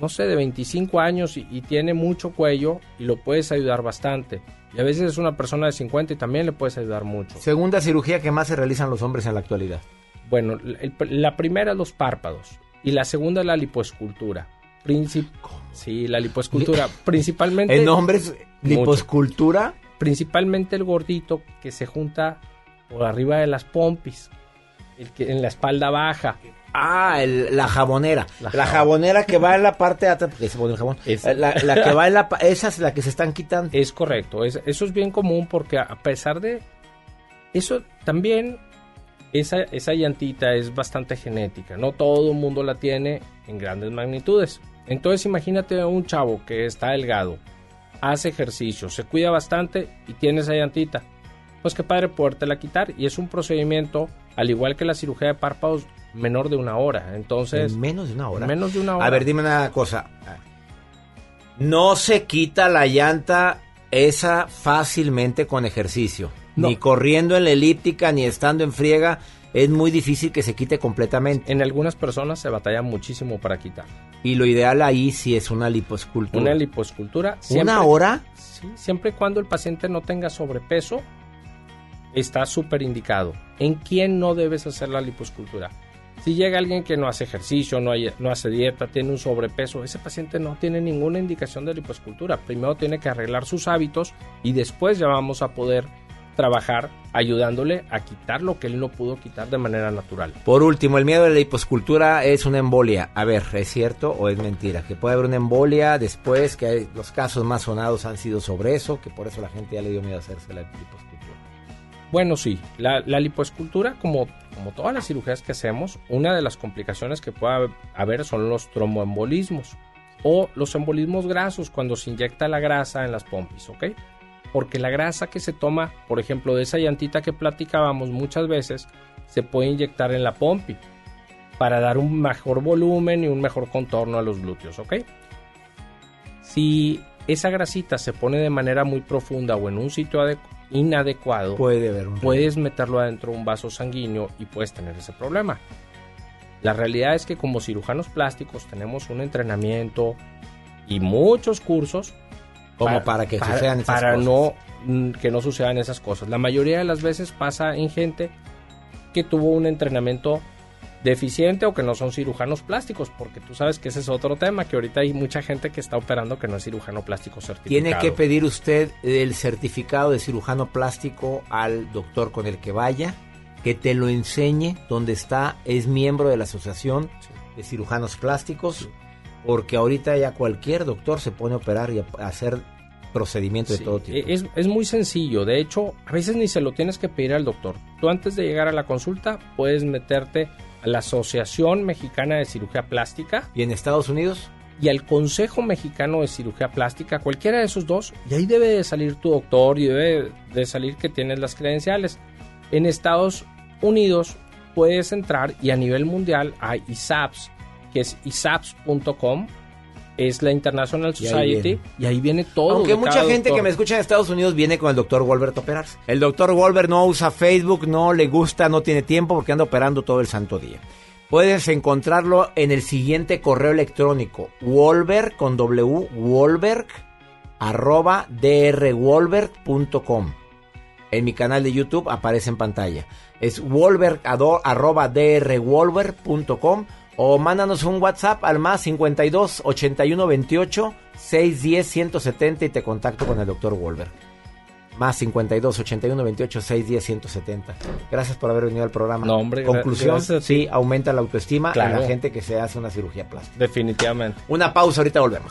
no sé, de 25 años y, y tiene mucho cuello y lo puedes ayudar bastante. Y a veces es una persona de 50 y también le puedes ayudar mucho. Segunda cirugía que más se realizan los hombres en la actualidad. Bueno, el- la primera es los párpados y la segunda es la lipoescultura. Princip sí, la lipoescultura. Principalmente. En hombres, Mucho. liposcultura. Principalmente el gordito que se junta por arriba de las pompis. El que en la espalda baja. Ah, el- la jabonera. La La, jab- jabonera que va en la parte de atrás, porque se pone el jabón. Es- La, la que va en la, esa es la que se están quitando. Es correcto, es- eso es bien común porque a pesar de eso también esa, esa llantita es bastante genética, no todo el mundo la tiene en grandes magnitudes. Entonces imagínate a un chavo que está delgado, hace ejercicio, se cuida bastante y tiene esa llantita. Pues qué padre podértela quitar y es un procedimiento, al igual que la cirugía de párpados, menor de una hora. Entonces, En menos de una hora. menos de una hora. A ver, dime una cosa. No se quita la llanta esa fácilmente con ejercicio. No. Ni corriendo en la elíptica, ni estando en friega. Es muy difícil que se quite completamente. En algunas personas se batalla muchísimo para quitar. Y lo ideal ahí sí es una liposcultura. Una liposcultura. ¿Una hora? Sí, siempre y cuando el paciente no tenga sobrepeso, está súper indicado. ¿En quién no debes hacer la liposcultura? Si llega alguien que no hace ejercicio, no, hay- no hace dieta, tiene un sobrepeso, ese paciente no tiene ninguna indicación de liposcultura. Primero tiene que arreglar sus hábitos y después ya vamos a poder trabajar ayudándole a quitar lo que él no pudo quitar de manera natural. Por último, el miedo a la liposcultura es una embolia. A ver, ¿es cierto o es mentira? Que puede haber una embolia después, que los casos más sonados han sido sobre eso, que por eso la gente ya le dio miedo a hacerse la liposcultura. Bueno, sí, la, la lipoescultura, como, como todas las cirugías que hacemos, una de las complicaciones que puede haber son los tromboembolismos o los embolismos grasos cuando se inyecta la grasa en las pompis, ¿ok? Porque la grasa que se toma, por ejemplo, de esa llantita que platicábamos muchas veces, se puede inyectar en la pompi para dar un mejor volumen y un mejor contorno a los glúteos, ¿ok? Si esa grasita se pone de manera muy profunda o en un sitio ade- inadecuado, Puede haber un puedes meterlo adentro de un vaso sanguíneo y puedes tener ese problema. La realidad es que como cirujanos plásticos tenemos un entrenamiento y muchos cursos Como para que sucedan esas para cosas. no mm, que no sucedan esas cosas. La mayoría de las veces pasa en gente que tuvo un entrenamiento deficiente o que no son cirujanos plásticos, porque tú sabes que ese es otro tema, que ahorita hay mucha gente que está operando que no es cirujano plástico certificado. Tiene que pedir usted el certificado de cirujano plástico al doctor con el que vaya, que te lo enseñe dónde está, es miembro de la Asociación de Cirujanos Plásticos, porque ahorita ya cualquier doctor se pone a operar y a hacer procedimientos Sí, de todo tipo. Es, es muy sencillo, de hecho, a veces ni se lo tienes que pedir al doctor. Tú antes de llegar a la consulta puedes meterte a la Asociación Mexicana de Cirugía Plástica. ¿Y en Estados Unidos? Y al Consejo Mexicano de Cirugía Plástica, cualquiera de esos dos, y ahí debe de salir tu doctor y debe de salir que tienes las credenciales. En Estados Unidos puedes entrar y a nivel mundial hay ISAPS, que es isaps.com, es la International Y ahí Society, viene. y ahí viene todo. Aunque mucha gente doctor. que me escucha en Estados Unidos viene con el doctor Wolbert a operarse. El doctor Wolbert no usa Facebook, no le gusta, no tiene tiempo porque anda operando todo el santo día. Puedes encontrarlo en el siguiente correo electrónico, Wolbert con W, arroba drwolbert.com. En mi canal de YouTube aparece en pantalla. Es wolbert, ado- arroba o mándanos un WhatsApp al más 52 81 28 610 170 y te contacto con el doctor Wolbert. Más 52 81 28 610 170. Gracias por haber venido al programa. No, hombre, Conclusión, sí, aumenta la autoestima en Claro. la gente que se hace una cirugía plástica. Definitivamente. Una pausa, ahorita volvemos.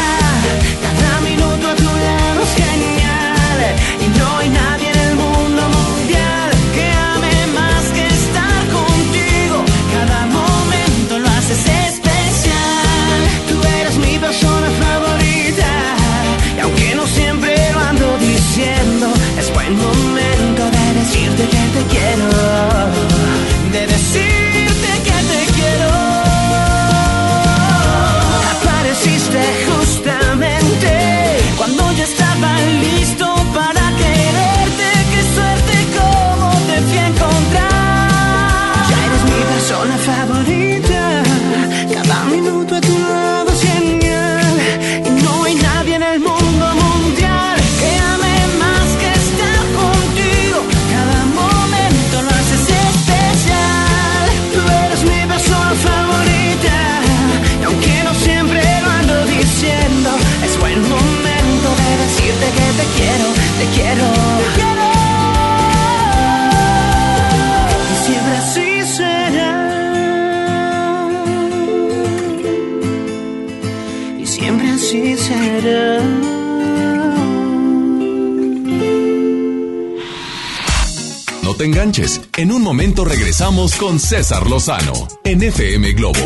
Enganches. En un momento regresamos con César Lozano en FM Globo.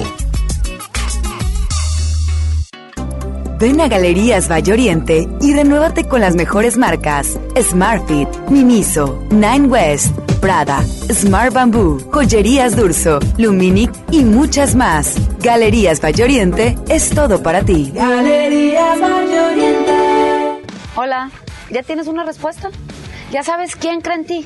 Ven a Galerías Valle Oriente y renuévate con las mejores marcas: Smartfit, Miniso, Nine West, Prada, Smart Bamboo, Joyerías Durso, Luminic y muchas más. Galerías Valle Oriente es todo para ti. Galerías Valle Oriente. Hola, ¿ya tienes una respuesta? ¿Ya sabes quién cree en ti?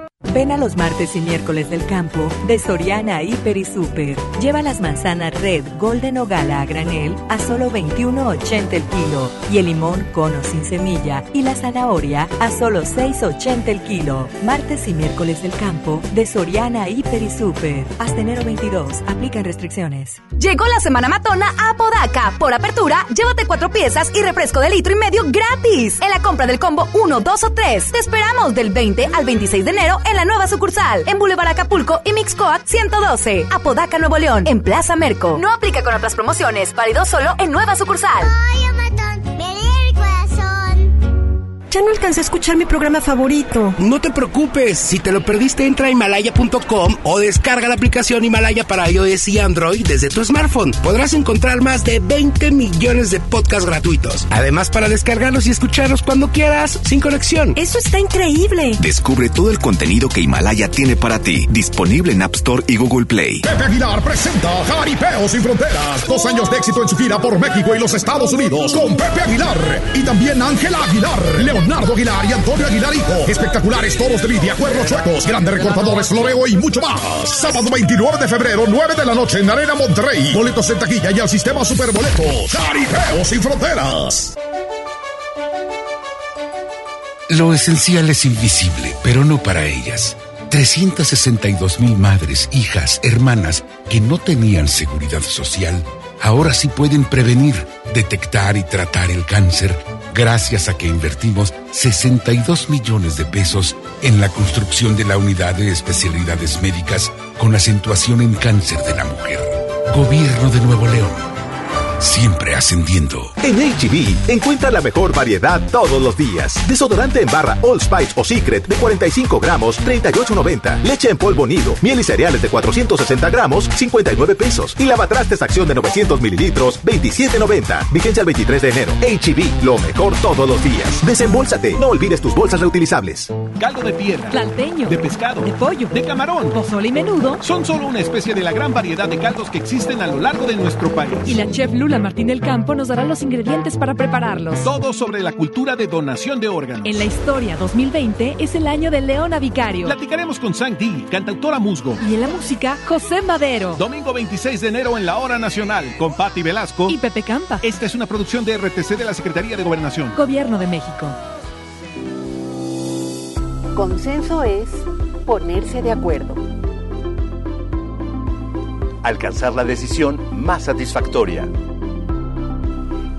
Ven a los martes y miércoles del campo de Soriana Hiper y Super. Lleva las manzanas Red, Golden o Gala a granel a solo 21.80 el kilo y el limón cono sin semilla y la zanahoria a solo 6.80 el kilo. Martes y miércoles del campo de Soriana Hiper y Super. Hasta enero 22. Aplican restricciones. Llegó la semana matona a Podaca. Por apertura, llévate cuatro piezas y refresco de litro y medio gratis. En la compra del combo 1, 2 o 3. Te esperamos del 20 al 26 de enero en la nueva sucursal. En Boulevard Acapulco y Mixcoat 112. Apodaca, Nuevo León. En Plaza Merco. No aplica con otras promociones. Válido solo en nueva sucursal. Ya no alcancé a escuchar mi programa favorito. No te preocupes, si te lo perdiste entra a himalaya.com o descarga la aplicación Himalaya para iOS y Android desde tu smartphone. Podrás encontrar más de 20 millones de podcasts gratuitos. Además para descargarlos y escucharlos cuando quieras, sin conexión. Eso está increíble. Descubre todo el contenido que Himalaya tiene para ti, disponible en App Store y Google Play. Pepe Aguilar presenta Jaripeo sin fronteras. Dos años de éxito en su gira por México y los Estados Unidos con Pepe Aguilar y también Ángela Aguilar, Leonardo Aguilar y Antonio Aguilar Hijo. Espectaculares toros de lidia, cuernos chuecos, grandes recortadores, floreo y mucho más. Sábado 29 de febrero, 9 de la noche en Arena Monterrey. Boletos en taquilla y al sistema Superboletos. Jaripeo sin fronteras. Lo esencial es invisible, pero no para ellas. 362 mil madres, hijas, hermanas que no tenían seguridad social, ahora sí pueden prevenir, detectar y tratar el cáncer gracias a que invertimos 62 millones de pesos en la construcción de la unidad de especialidades médicas con acentuación en cáncer de la mujer. Gobierno de Nuevo León. Siempre ascendiendo. En HB, encuentra la mejor variedad todos los días. Desodorante en barra All Spice o Secret de 45 gramos, 38.90. Leche en polvo nido, miel y cereales de 460 gramos, 59 pesos. Y lavatrastes acción de 900 mililitros, 27.90. Vigencia el 23 de enero. HB, lo mejor todos los días. Desembolsate, no olvides tus bolsas reutilizables. Caldo de tierra, Planteño. de pescado, De pollo. de camarón. Pozole y menudo. Son solo una especie de la gran variedad de caldos que existen a lo largo de nuestro país. Y la chef Lula Martín del Campo nos dará los ingredientes para prepararlos. Todo sobre la cultura de donación de órganos. En la historia 2020 es el año de Leona Vicario. Platicaremos con Sang Di, cantautora musgo. Y en la música, José Madero. Domingo 26 de enero en la Hora Nacional con Patti Velasco. Y Pepe Campa. Esta es una producción de RTC de la Secretaría de Gobernación. Gobierno de México. Consenso es ponerse de acuerdo. Alcanzar la decisión más satisfactoria.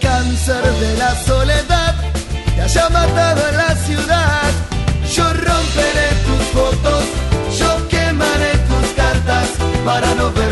Cáncer de la soledad te haya matado en la ciudad, yo romperé tus fotos, yo quemaré tus cartas para no verte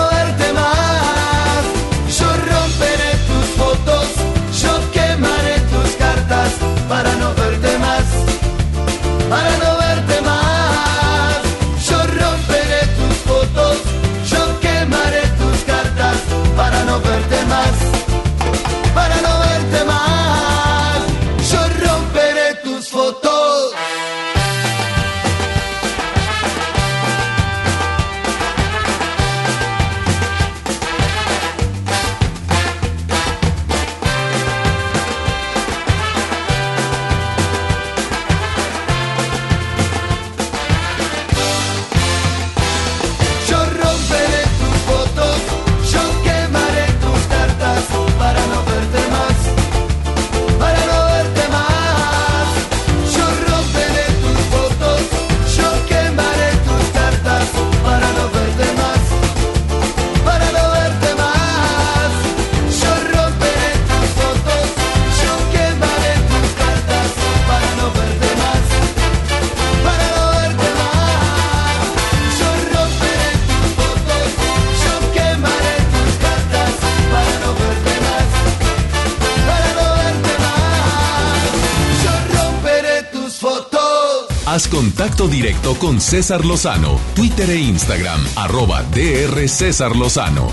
contacto con César Lozano, Twitter e Instagram, arroba DR César Lozano.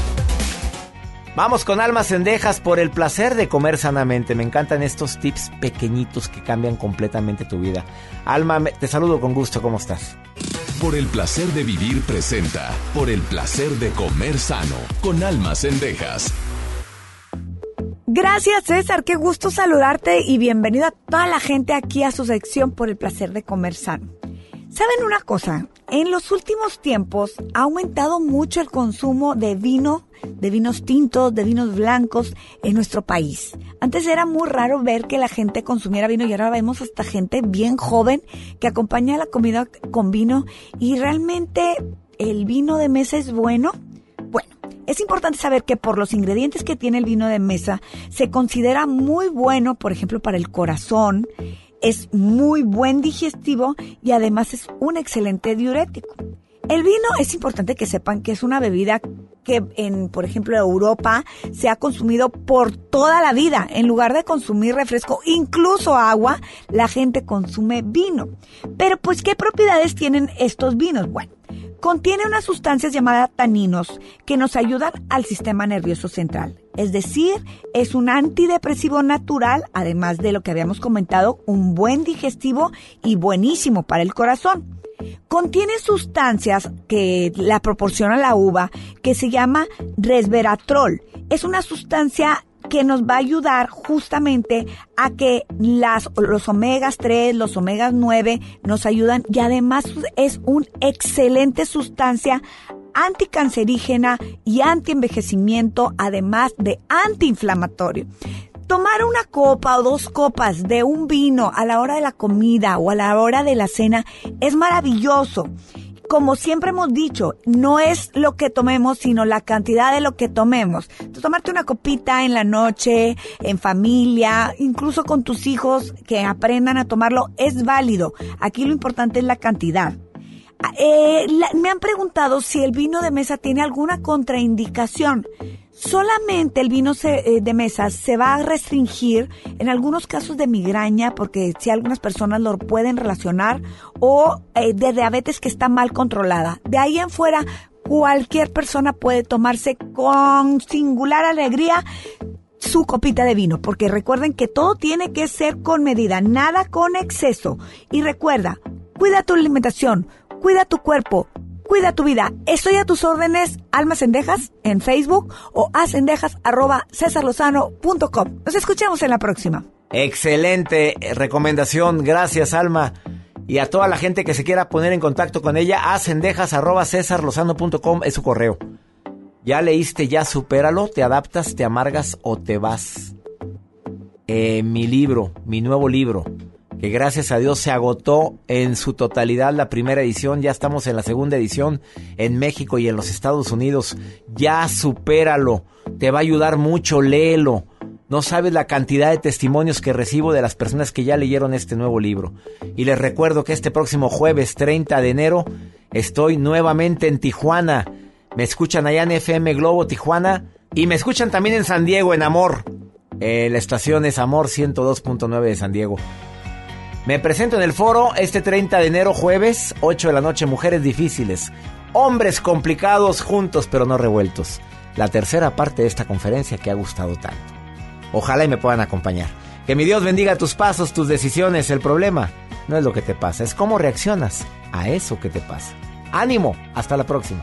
Vamos con almas cendejas por el placer de comer sanamente. Me encantan estos tips pequeñitos que cambian completamente tu vida. Alma, me- te saludo con gusto. ¿Cómo estás? Por el placer de vivir presenta. Por el placer de comer sano. Con almas cendejas. Gracias César, qué gusto saludarte y bienvenido a toda la gente aquí a su sección por el placer de comer sano. ¿Saben una cosa? En los últimos tiempos ha aumentado mucho el consumo de vino, de vinos tintos, de vinos blancos en nuestro país. Antes era muy raro ver que la gente consumiera vino y ahora vemos hasta gente bien joven que acompaña la comida con vino y realmente el vino de mesa es bueno. Bueno, es importante saber que por los ingredientes que tiene el vino de mesa se considera muy bueno, por ejemplo, para el corazón, es muy buen digestivo y además es un excelente diurético. El vino es importante que sepan que es una bebida que en, por ejemplo, Europa se ha consumido por toda la vida. En lugar de consumir refresco, incluso agua, la gente consume vino. Pero pues, ¿qué propiedades tienen estos vinos? Bueno, contiene unas sustancias llamadas taninos que nos ayudan al sistema nervioso central. Es decir, es un antidepresivo natural, además de lo que habíamos comentado, un buen digestivo y buenísimo para el corazón. Contiene sustancias que la proporciona la uva que se llama resveratrol. Es una sustancia que nos va a ayudar justamente a que las, los omegas 3, los omegas 9 nos ayudan y además es una excelente sustancia anticancerígena y antienvejecimiento, además de antiinflamatorio. Tomar una copa o dos copas de un vino a la hora de la comida o a la hora de la cena es maravilloso. Como siempre hemos dicho, no es lo que tomemos, sino la cantidad de lo que tomemos. Tomarte una copita en la noche, en familia, incluso con tus hijos que aprendan a tomarlo, es válido. Aquí lo importante es la cantidad. Eh, la- me han preguntado si el vino de mesa tiene alguna contraindicación. Solamente el vino se- eh, de mesa se va a restringir en algunos casos de migraña, porque si algunas personas lo pueden relacionar, o eh, de diabetes que está mal controlada. De ahí en fuera, cualquier persona puede tomarse con singular alegría su copita de vino, porque recuerden que todo tiene que ser con medida, nada con exceso. Y recuerda, cuida tu alimentación, cuida tu cuerpo, cuida tu vida. Estoy a tus órdenes, Almas Cendejas, en Facebook o acendejas arroba cesarlozano.com. Nos escuchamos en la próxima. Excelente eh, recomendación. Gracias, Alma. Y a toda la gente que se quiera poner en contacto con ella, acendejas.cesarlozano.com es su correo. Ya leíste, ya supéralo, te adaptas, te amargas o te vas. Eh, mi libro, mi nuevo libro, que gracias a Dios se agotó en su totalidad la primera edición, ya estamos en la segunda edición en México y en los Estados Unidos. Ya supéralo, te va a ayudar mucho, léelo. No sabes la cantidad de testimonios que recibo de las personas que ya leyeron este nuevo libro. Y les recuerdo que este próximo jueves 30 de enero estoy nuevamente en Tijuana. Me escuchan allá en FM Globo Tijuana y me escuchan también en San Diego, en Amor. Eh, la estación es Amor 102.9 de San Diego. Me presento en el foro este 30 de enero, jueves, 8 de la noche, Mujeres Difíciles. Hombres complicados juntos pero no revueltos. La tercera parte de esta conferencia que ha gustado tanto. Ojalá y me puedan acompañar. Que mi Dios bendiga tus pasos, tus decisiones. El problema no es lo que te pasa, es cómo reaccionas a eso que te pasa. Ánimo, hasta la próxima.